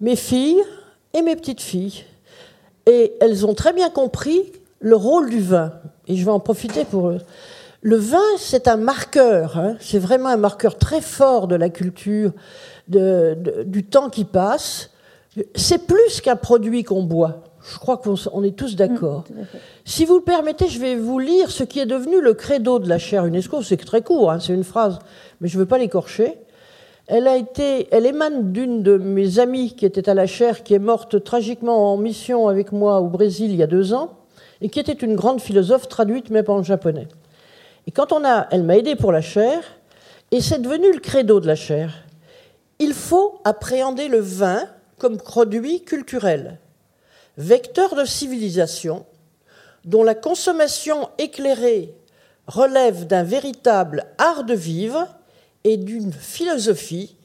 mes filles et mes petites filles. Et elles ont très bien compris le rôle du vin. Et je vais en profiter pour eux. Le vin, c'est un marqueur. hein. C'est vraiment un marqueur très fort de la culture, de- de- du temps qui passe. C'est plus qu'un produit qu'on boit. Je crois qu'on est tous d'accord. Si vous le permettez, je vais vous lire ce qui est devenu le credo de la chaire UNESCO. C'est très court, hein, c'est une phrase, mais je ne veux pas l'écorcher. Elle, a été, elle émane d'une de mes amies qui était à la chaire, qui est morte tragiquement en mission avec moi au Brésil il y a deux ans, et qui était une grande philosophe traduite même en japonais. Et quand on a, elle m'a aidé pour la chaire, et c'est devenu le credo de la chaire. Il faut appréhender le vin comme produit culturel, vecteur de civilisation, dont la consommation éclairée relève d'un véritable art de vivre et d'une philosophie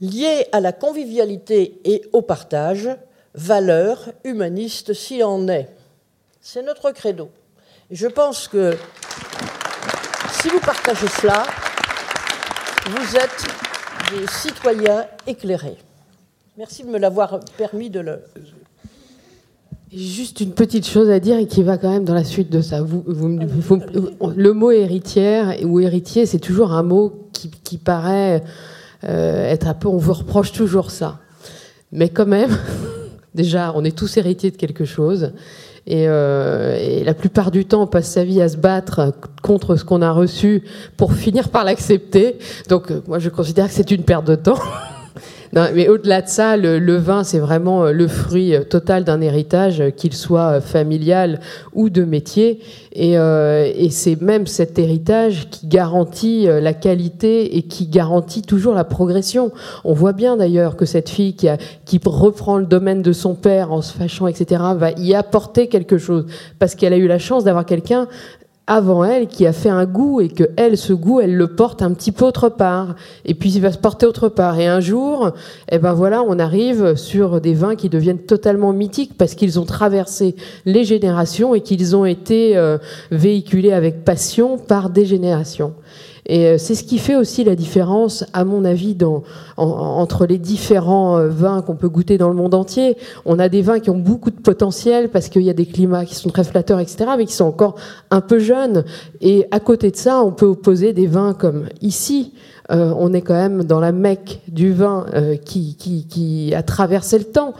liée à la convivialité et au partage, valeur humaniste s'il en est. C'est notre credo. Je pense que si vous partagez cela, vous êtes des citoyens éclairés. Merci de me l'avoir permis de le, Juste une petite chose à dire et qui va quand même dans la suite de ça. Vous, vous- vous- le mot héritière ou héritier, c'est toujours un mot qui, qui paraît euh, être un peu, on vous reproche toujours ça. Mais quand même, déjà, on est tous héritiers de quelque chose. Et, euh, et, la plupart du temps, on passe sa vie à se battre contre ce qu'on a reçu pour finir par l'accepter. Donc, euh, moi, je considère que c'est une perte de temps. Non, mais au-delà de ça, le, vin, c'est vraiment euh, le fruit euh, total d'un héritage, euh, qu'il soit familial ou de métier. Et, euh, et c'est même cet héritage qui garantit la qualité et qui garantit toujours la progression. On voit bien d'ailleurs que cette fille qui, a, qui reprend le domaine de son père en se fâchant, etc., va y apporter quelque chose parce qu'elle a eu la chance d'avoir quelqu'un avant elle qui a fait un goût et que elle ce goût elle le porte un petit peu autre part. Et puis il va se porter autre part. Et un jour eh ben voilà on arrive sur des vins qui deviennent totalement mythiques parce qu'ils ont traversé les générations et qu'ils ont été euh, véhiculés avec passion par des générations et euh, c'est ce qui fait aussi la différence, à mon avis, dans, en, entre les différents euh, vins qu'on peut goûter dans le monde entier. On a des vins qui ont beaucoup de potentiel parce qu'il y a des climats qui sont très flatteurs, etc., mais qui sont encore un peu jeunes. Et à côté de ça, on peut opposer des vins comme ici. Euh, on est quand même dans la Mecque du vin euh, qui, qui, qui, a traversé le temps,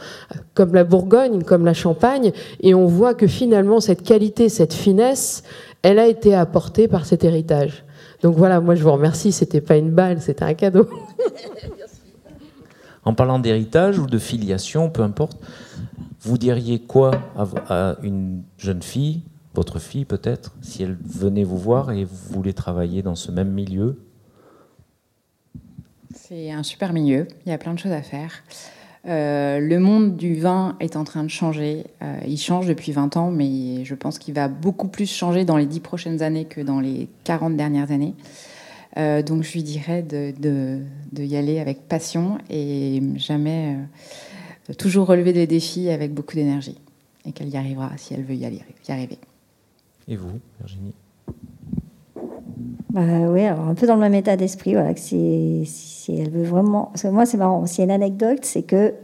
comme la Bourgogne, comme la Champagne, et on voit que finalement cette qualité, cette finesse, elle a été apportée par cet héritage. Donc voilà, moi je vous remercie, c'était pas une balle, c'était un cadeau. en parlant d'héritage ou de filiation, peu importe, vous diriez quoi à une jeune fille, votre fille peut-être, si elle venait vous voir et vous voulez travailler dans ce même milieu? C'est un super milieu, il y a plein de choses à faire. Euh, le monde du vin est en train de changer. Euh, il change depuis 20 ans, mais je pense qu'il va beaucoup plus changer dans les 10 prochaines années que dans les 40 dernières années. Euh, donc je lui dirais de, y aller avec passion et jamais toujours relever des défis avec beaucoup d'énergie. Et qu'elle y arrivera si elle veut y arriver. Et vous, Virginie? Bah, oui, alors un peu dans le même état d'esprit, voilà, que si, si, elle veut vraiment. Parce que moi, c'est marrant, s'il y a une anecdote, c'est que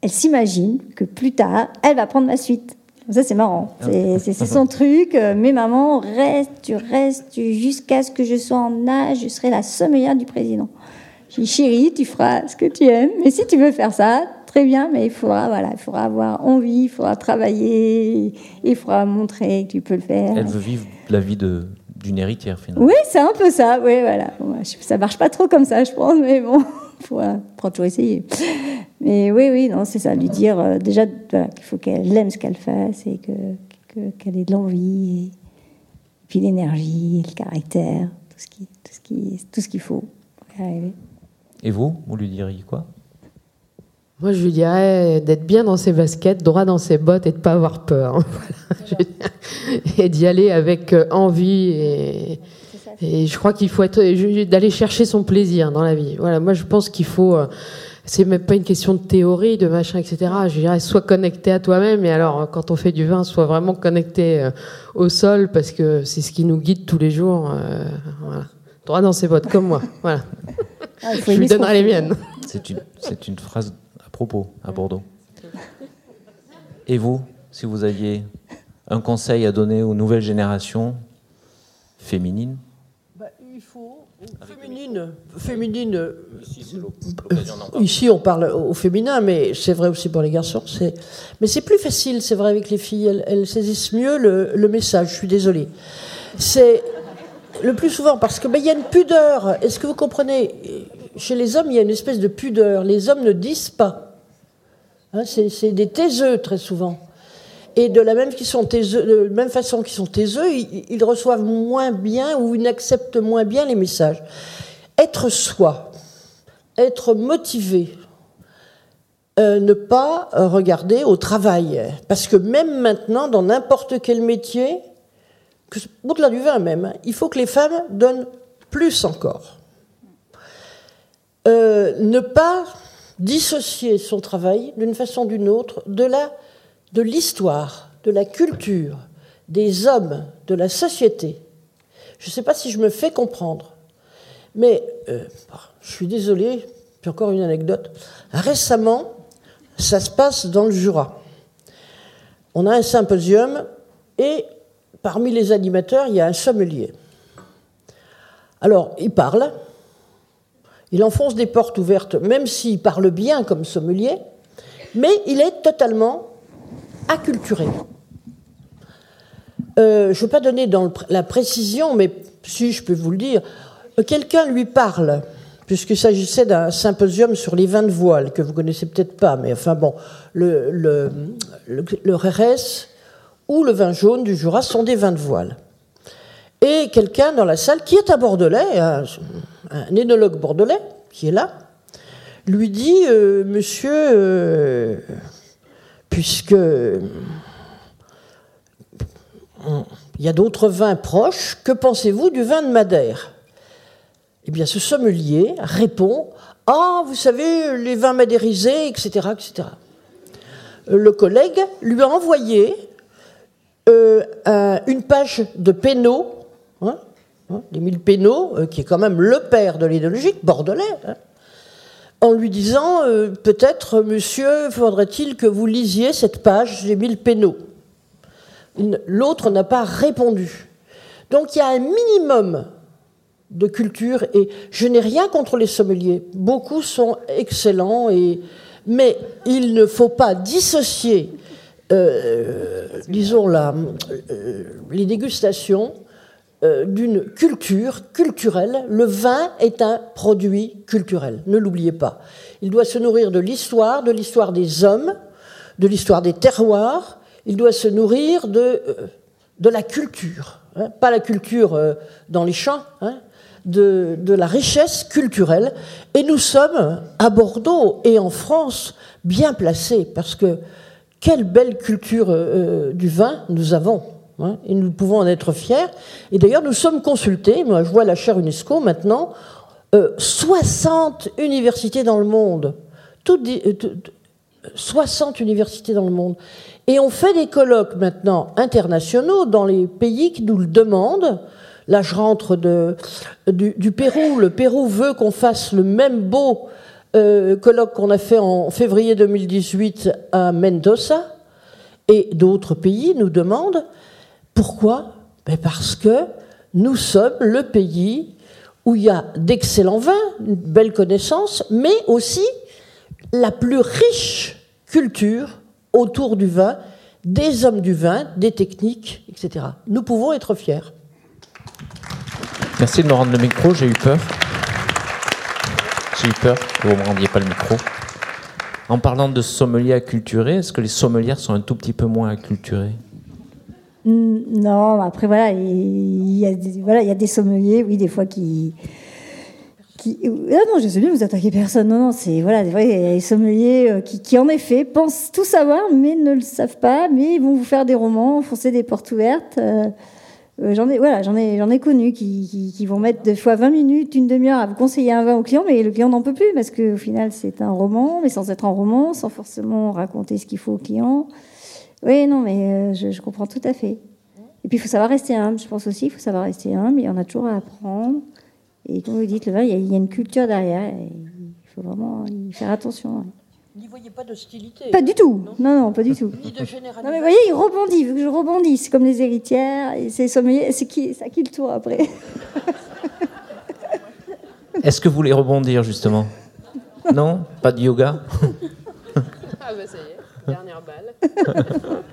elle s'imagine que plus tard, elle va prendre ma suite. Ça, c'est marrant. C'est son truc. Mais maman, reste, tu restes jusqu'à ce que je sois en âge, je serai la sommelière du président. Je dis, chérie, tu feras ce que tu aimes. Mais si tu veux faire ça, très bien, mais il faudra, voilà, il faudra avoir envie, il faudra travailler, il faudra montrer que tu peux le faire. Elle veut vivre la vie de, d'une héritière finalement. Oui, c'est un peu ça. Oui, voilà. ça marche pas trop comme ça, je pense, mais bon, faut euh, toujours essayer. Mais oui, oui, non, c'est ça, lui dire euh, déjà voilà, qu'il faut qu'elle aime ce qu'elle fasse et que, qu'elle ait de l'envie, et, puis l'énergie, le caractère, tout ce qui, tout ce qui, tout ce qu'il faut pour y arriver. Et vous, vous lui diriez quoi? Moi, je lui dirais d'être bien dans ses baskets, droit dans ses bottes et de ne pas avoir peur. et d'y aller avec euh, envie. Et, et je crois qu'il faut être d'aller chercher son plaisir dans la vie. Voilà, moi, je pense qu'il faut. Euh, c'est même pas une question de théorie, de machin, etc. Je dirais, sois connecté à toi-même. Et alors, quand on fait du vin, sois vraiment connecté euh, au sol parce que c'est ce qui nous guide tous les jours. voilà. Droit dans ses bottes, comme moi. Voilà. Ah, je lui donnerai les miennes. C'est une, c'est une phrase propos à Bordeaux. Et vous, si vous aviez un conseil à donner aux nouvelles générations féminines? Bah, Il faut, féminine, féminine ici, on parle au féminin, mais c'est vrai aussi pour les garçons. Mais c'est plus facile, c'est vrai, avec les filles. Elles, saisissent mieux le, message, je suis désolée. C'est le plus souvent parce qu'il ben, y a une pudeur. Est-ce que vous comprenez? Chez les hommes, il y a une espèce de pudeur. Les hommes ne disent pas. Hein, c'est des taiseux très souvent. Et de la même, façon qu'ils sont taiseux, ils, reçoivent moins bien ou ils n'acceptent moins bien les messages. Être soi, être motivé, euh, ne pas regarder au travail. Parce que même maintenant, dans n'importe quel métier, au-delà du vin même, hein, il faut que les femmes donnent plus encore. Euh, ne pas dissocier son travail d'une façon ou d'une autre de la de l'histoire, de la culture, des hommes, de la société. Je ne sais pas si je me fais comprendre, mais euh, je suis désolée, puis encore une anecdote. Récemment, ça se passe dans le Jura. On a un symposium et parmi les animateurs, il y a un sommelier. Alors, il parle, Il enfonce des portes ouvertes, même s'il parle bien comme sommelier, mais il est totalement acculturé. Euh, je ne vais pas donner la précision, mais si je peux vous le dire, quelqu'un lui parle, puisqu'il s'agissait d'un symposium sur les vins de voile, que vous connaissez peut-être pas, mais enfin bon, le, le, ou le vin jaune du Jura sont des vins de voile. Et quelqu'un dans la salle, qui est un Bordelais, un, un énologue bordelais, qui est là, lui dit euh, Monsieur, euh, puisque il y a d'autres vins proches. Que pensez-vous du vin de Madère? Eh bien, ce sommelier répond Ah, vous savez, les vins madérisés, etc., etc. Le collègue lui a envoyé euh, une page de Pénaud, hein, hein, l'Émile Pénaud, euh, qui est quand même le père de l'idéologie, bordelais, hein, en lui disant euh, Peut-être, monsieur, faudrait-il que vous lisiez cette page d'Émile Pénaud l'autre n'a pas répondu. Donc il y a un minimum de culture et je n'ai rien contre les sommeliers. Beaucoup sont excellents, et, mais il ne faut pas dissocier, euh, disons, euh, les dégustations euh, d'une culture culturelle. Le vin est un produit culturel, ne l'oubliez pas. Il doit se nourrir de l'histoire, de l'histoire des hommes, de l'histoire des terroirs, il doit se nourrir de, euh, de la culture, hein, pas la culture euh, dans les champs, hein, de, de, la richesse culturelle. Et nous sommes à Bordeaux et en France bien placés, parce que quelle belle culture du vin nous avons. Hein, et nous pouvons en être fiers. Et d'ailleurs, nous sommes consultés, moi je vois la chaire UNESCO maintenant, 60 universités dans le monde, toutes, 60 universités dans le monde. Et on fait des colloques maintenant internationaux dans les pays qui nous le demandent. Là, je rentre du, Pérou. Le Pérou veut qu'on fasse le même beau euh, colloque qu'on a fait en février 2018 à Mendoza. Et d'autres pays nous demandent. Pourquoi? Ben Parce que nous sommes le pays où il y a d'excellents vins, une belle connaissance, mais aussi la plus riche culture autour du vin, des hommes du vin, des techniques, etc. Nous pouvons être fiers. Merci de me rendre le micro, j'ai eu peur. J'ai eu peur que vous ne me rendiez pas le micro. En parlant de sommeliers acculturés, est-ce que les sommelières sont un tout petit peu moins acculturées? Non, après voilà, il y, a des, voilà, il y a des sommeliers, oui, des fois qui, ah non, je sais bien, vous attaquez personne. Non, non, c'est voilà, des sommeliers euh, qui, qui, en effet, pensent tout savoir, mais ne le savent pas, mais ils vont vous faire des romans, foncer des portes ouvertes. Euh, euh, j'en ai, voilà, j'en ai, j'en ai connu qui, qui, vont mettre des fois 20 minutes, une demi-heure à vous conseiller un vin au client, mais le client n'en peut plus parce qu'au final, c'est un roman, mais sans être un roman, sans forcément raconter ce qu'il faut au client. Oui, non, mais je, je, comprends tout à fait. Et puis, il faut savoir rester humble. Je pense aussi, il faut savoir rester humble. Il y en a toujours à apprendre. Et comme vous dites, le vin, il y, a une culture derrière. il faut vraiment y faire attention. Vous n'y voyez pas d'hostilité Pas du tout. Non, non, pas du tout. Ni de Non, mais vous voyez, il rebondit. que je rebondisse comme les héritières. Et c'est C'est qui, ça qui le tour après Est-ce que vous voulez rebondir, justement? Non? Pas de yoga? Ah, bah ça y est, dernière balle.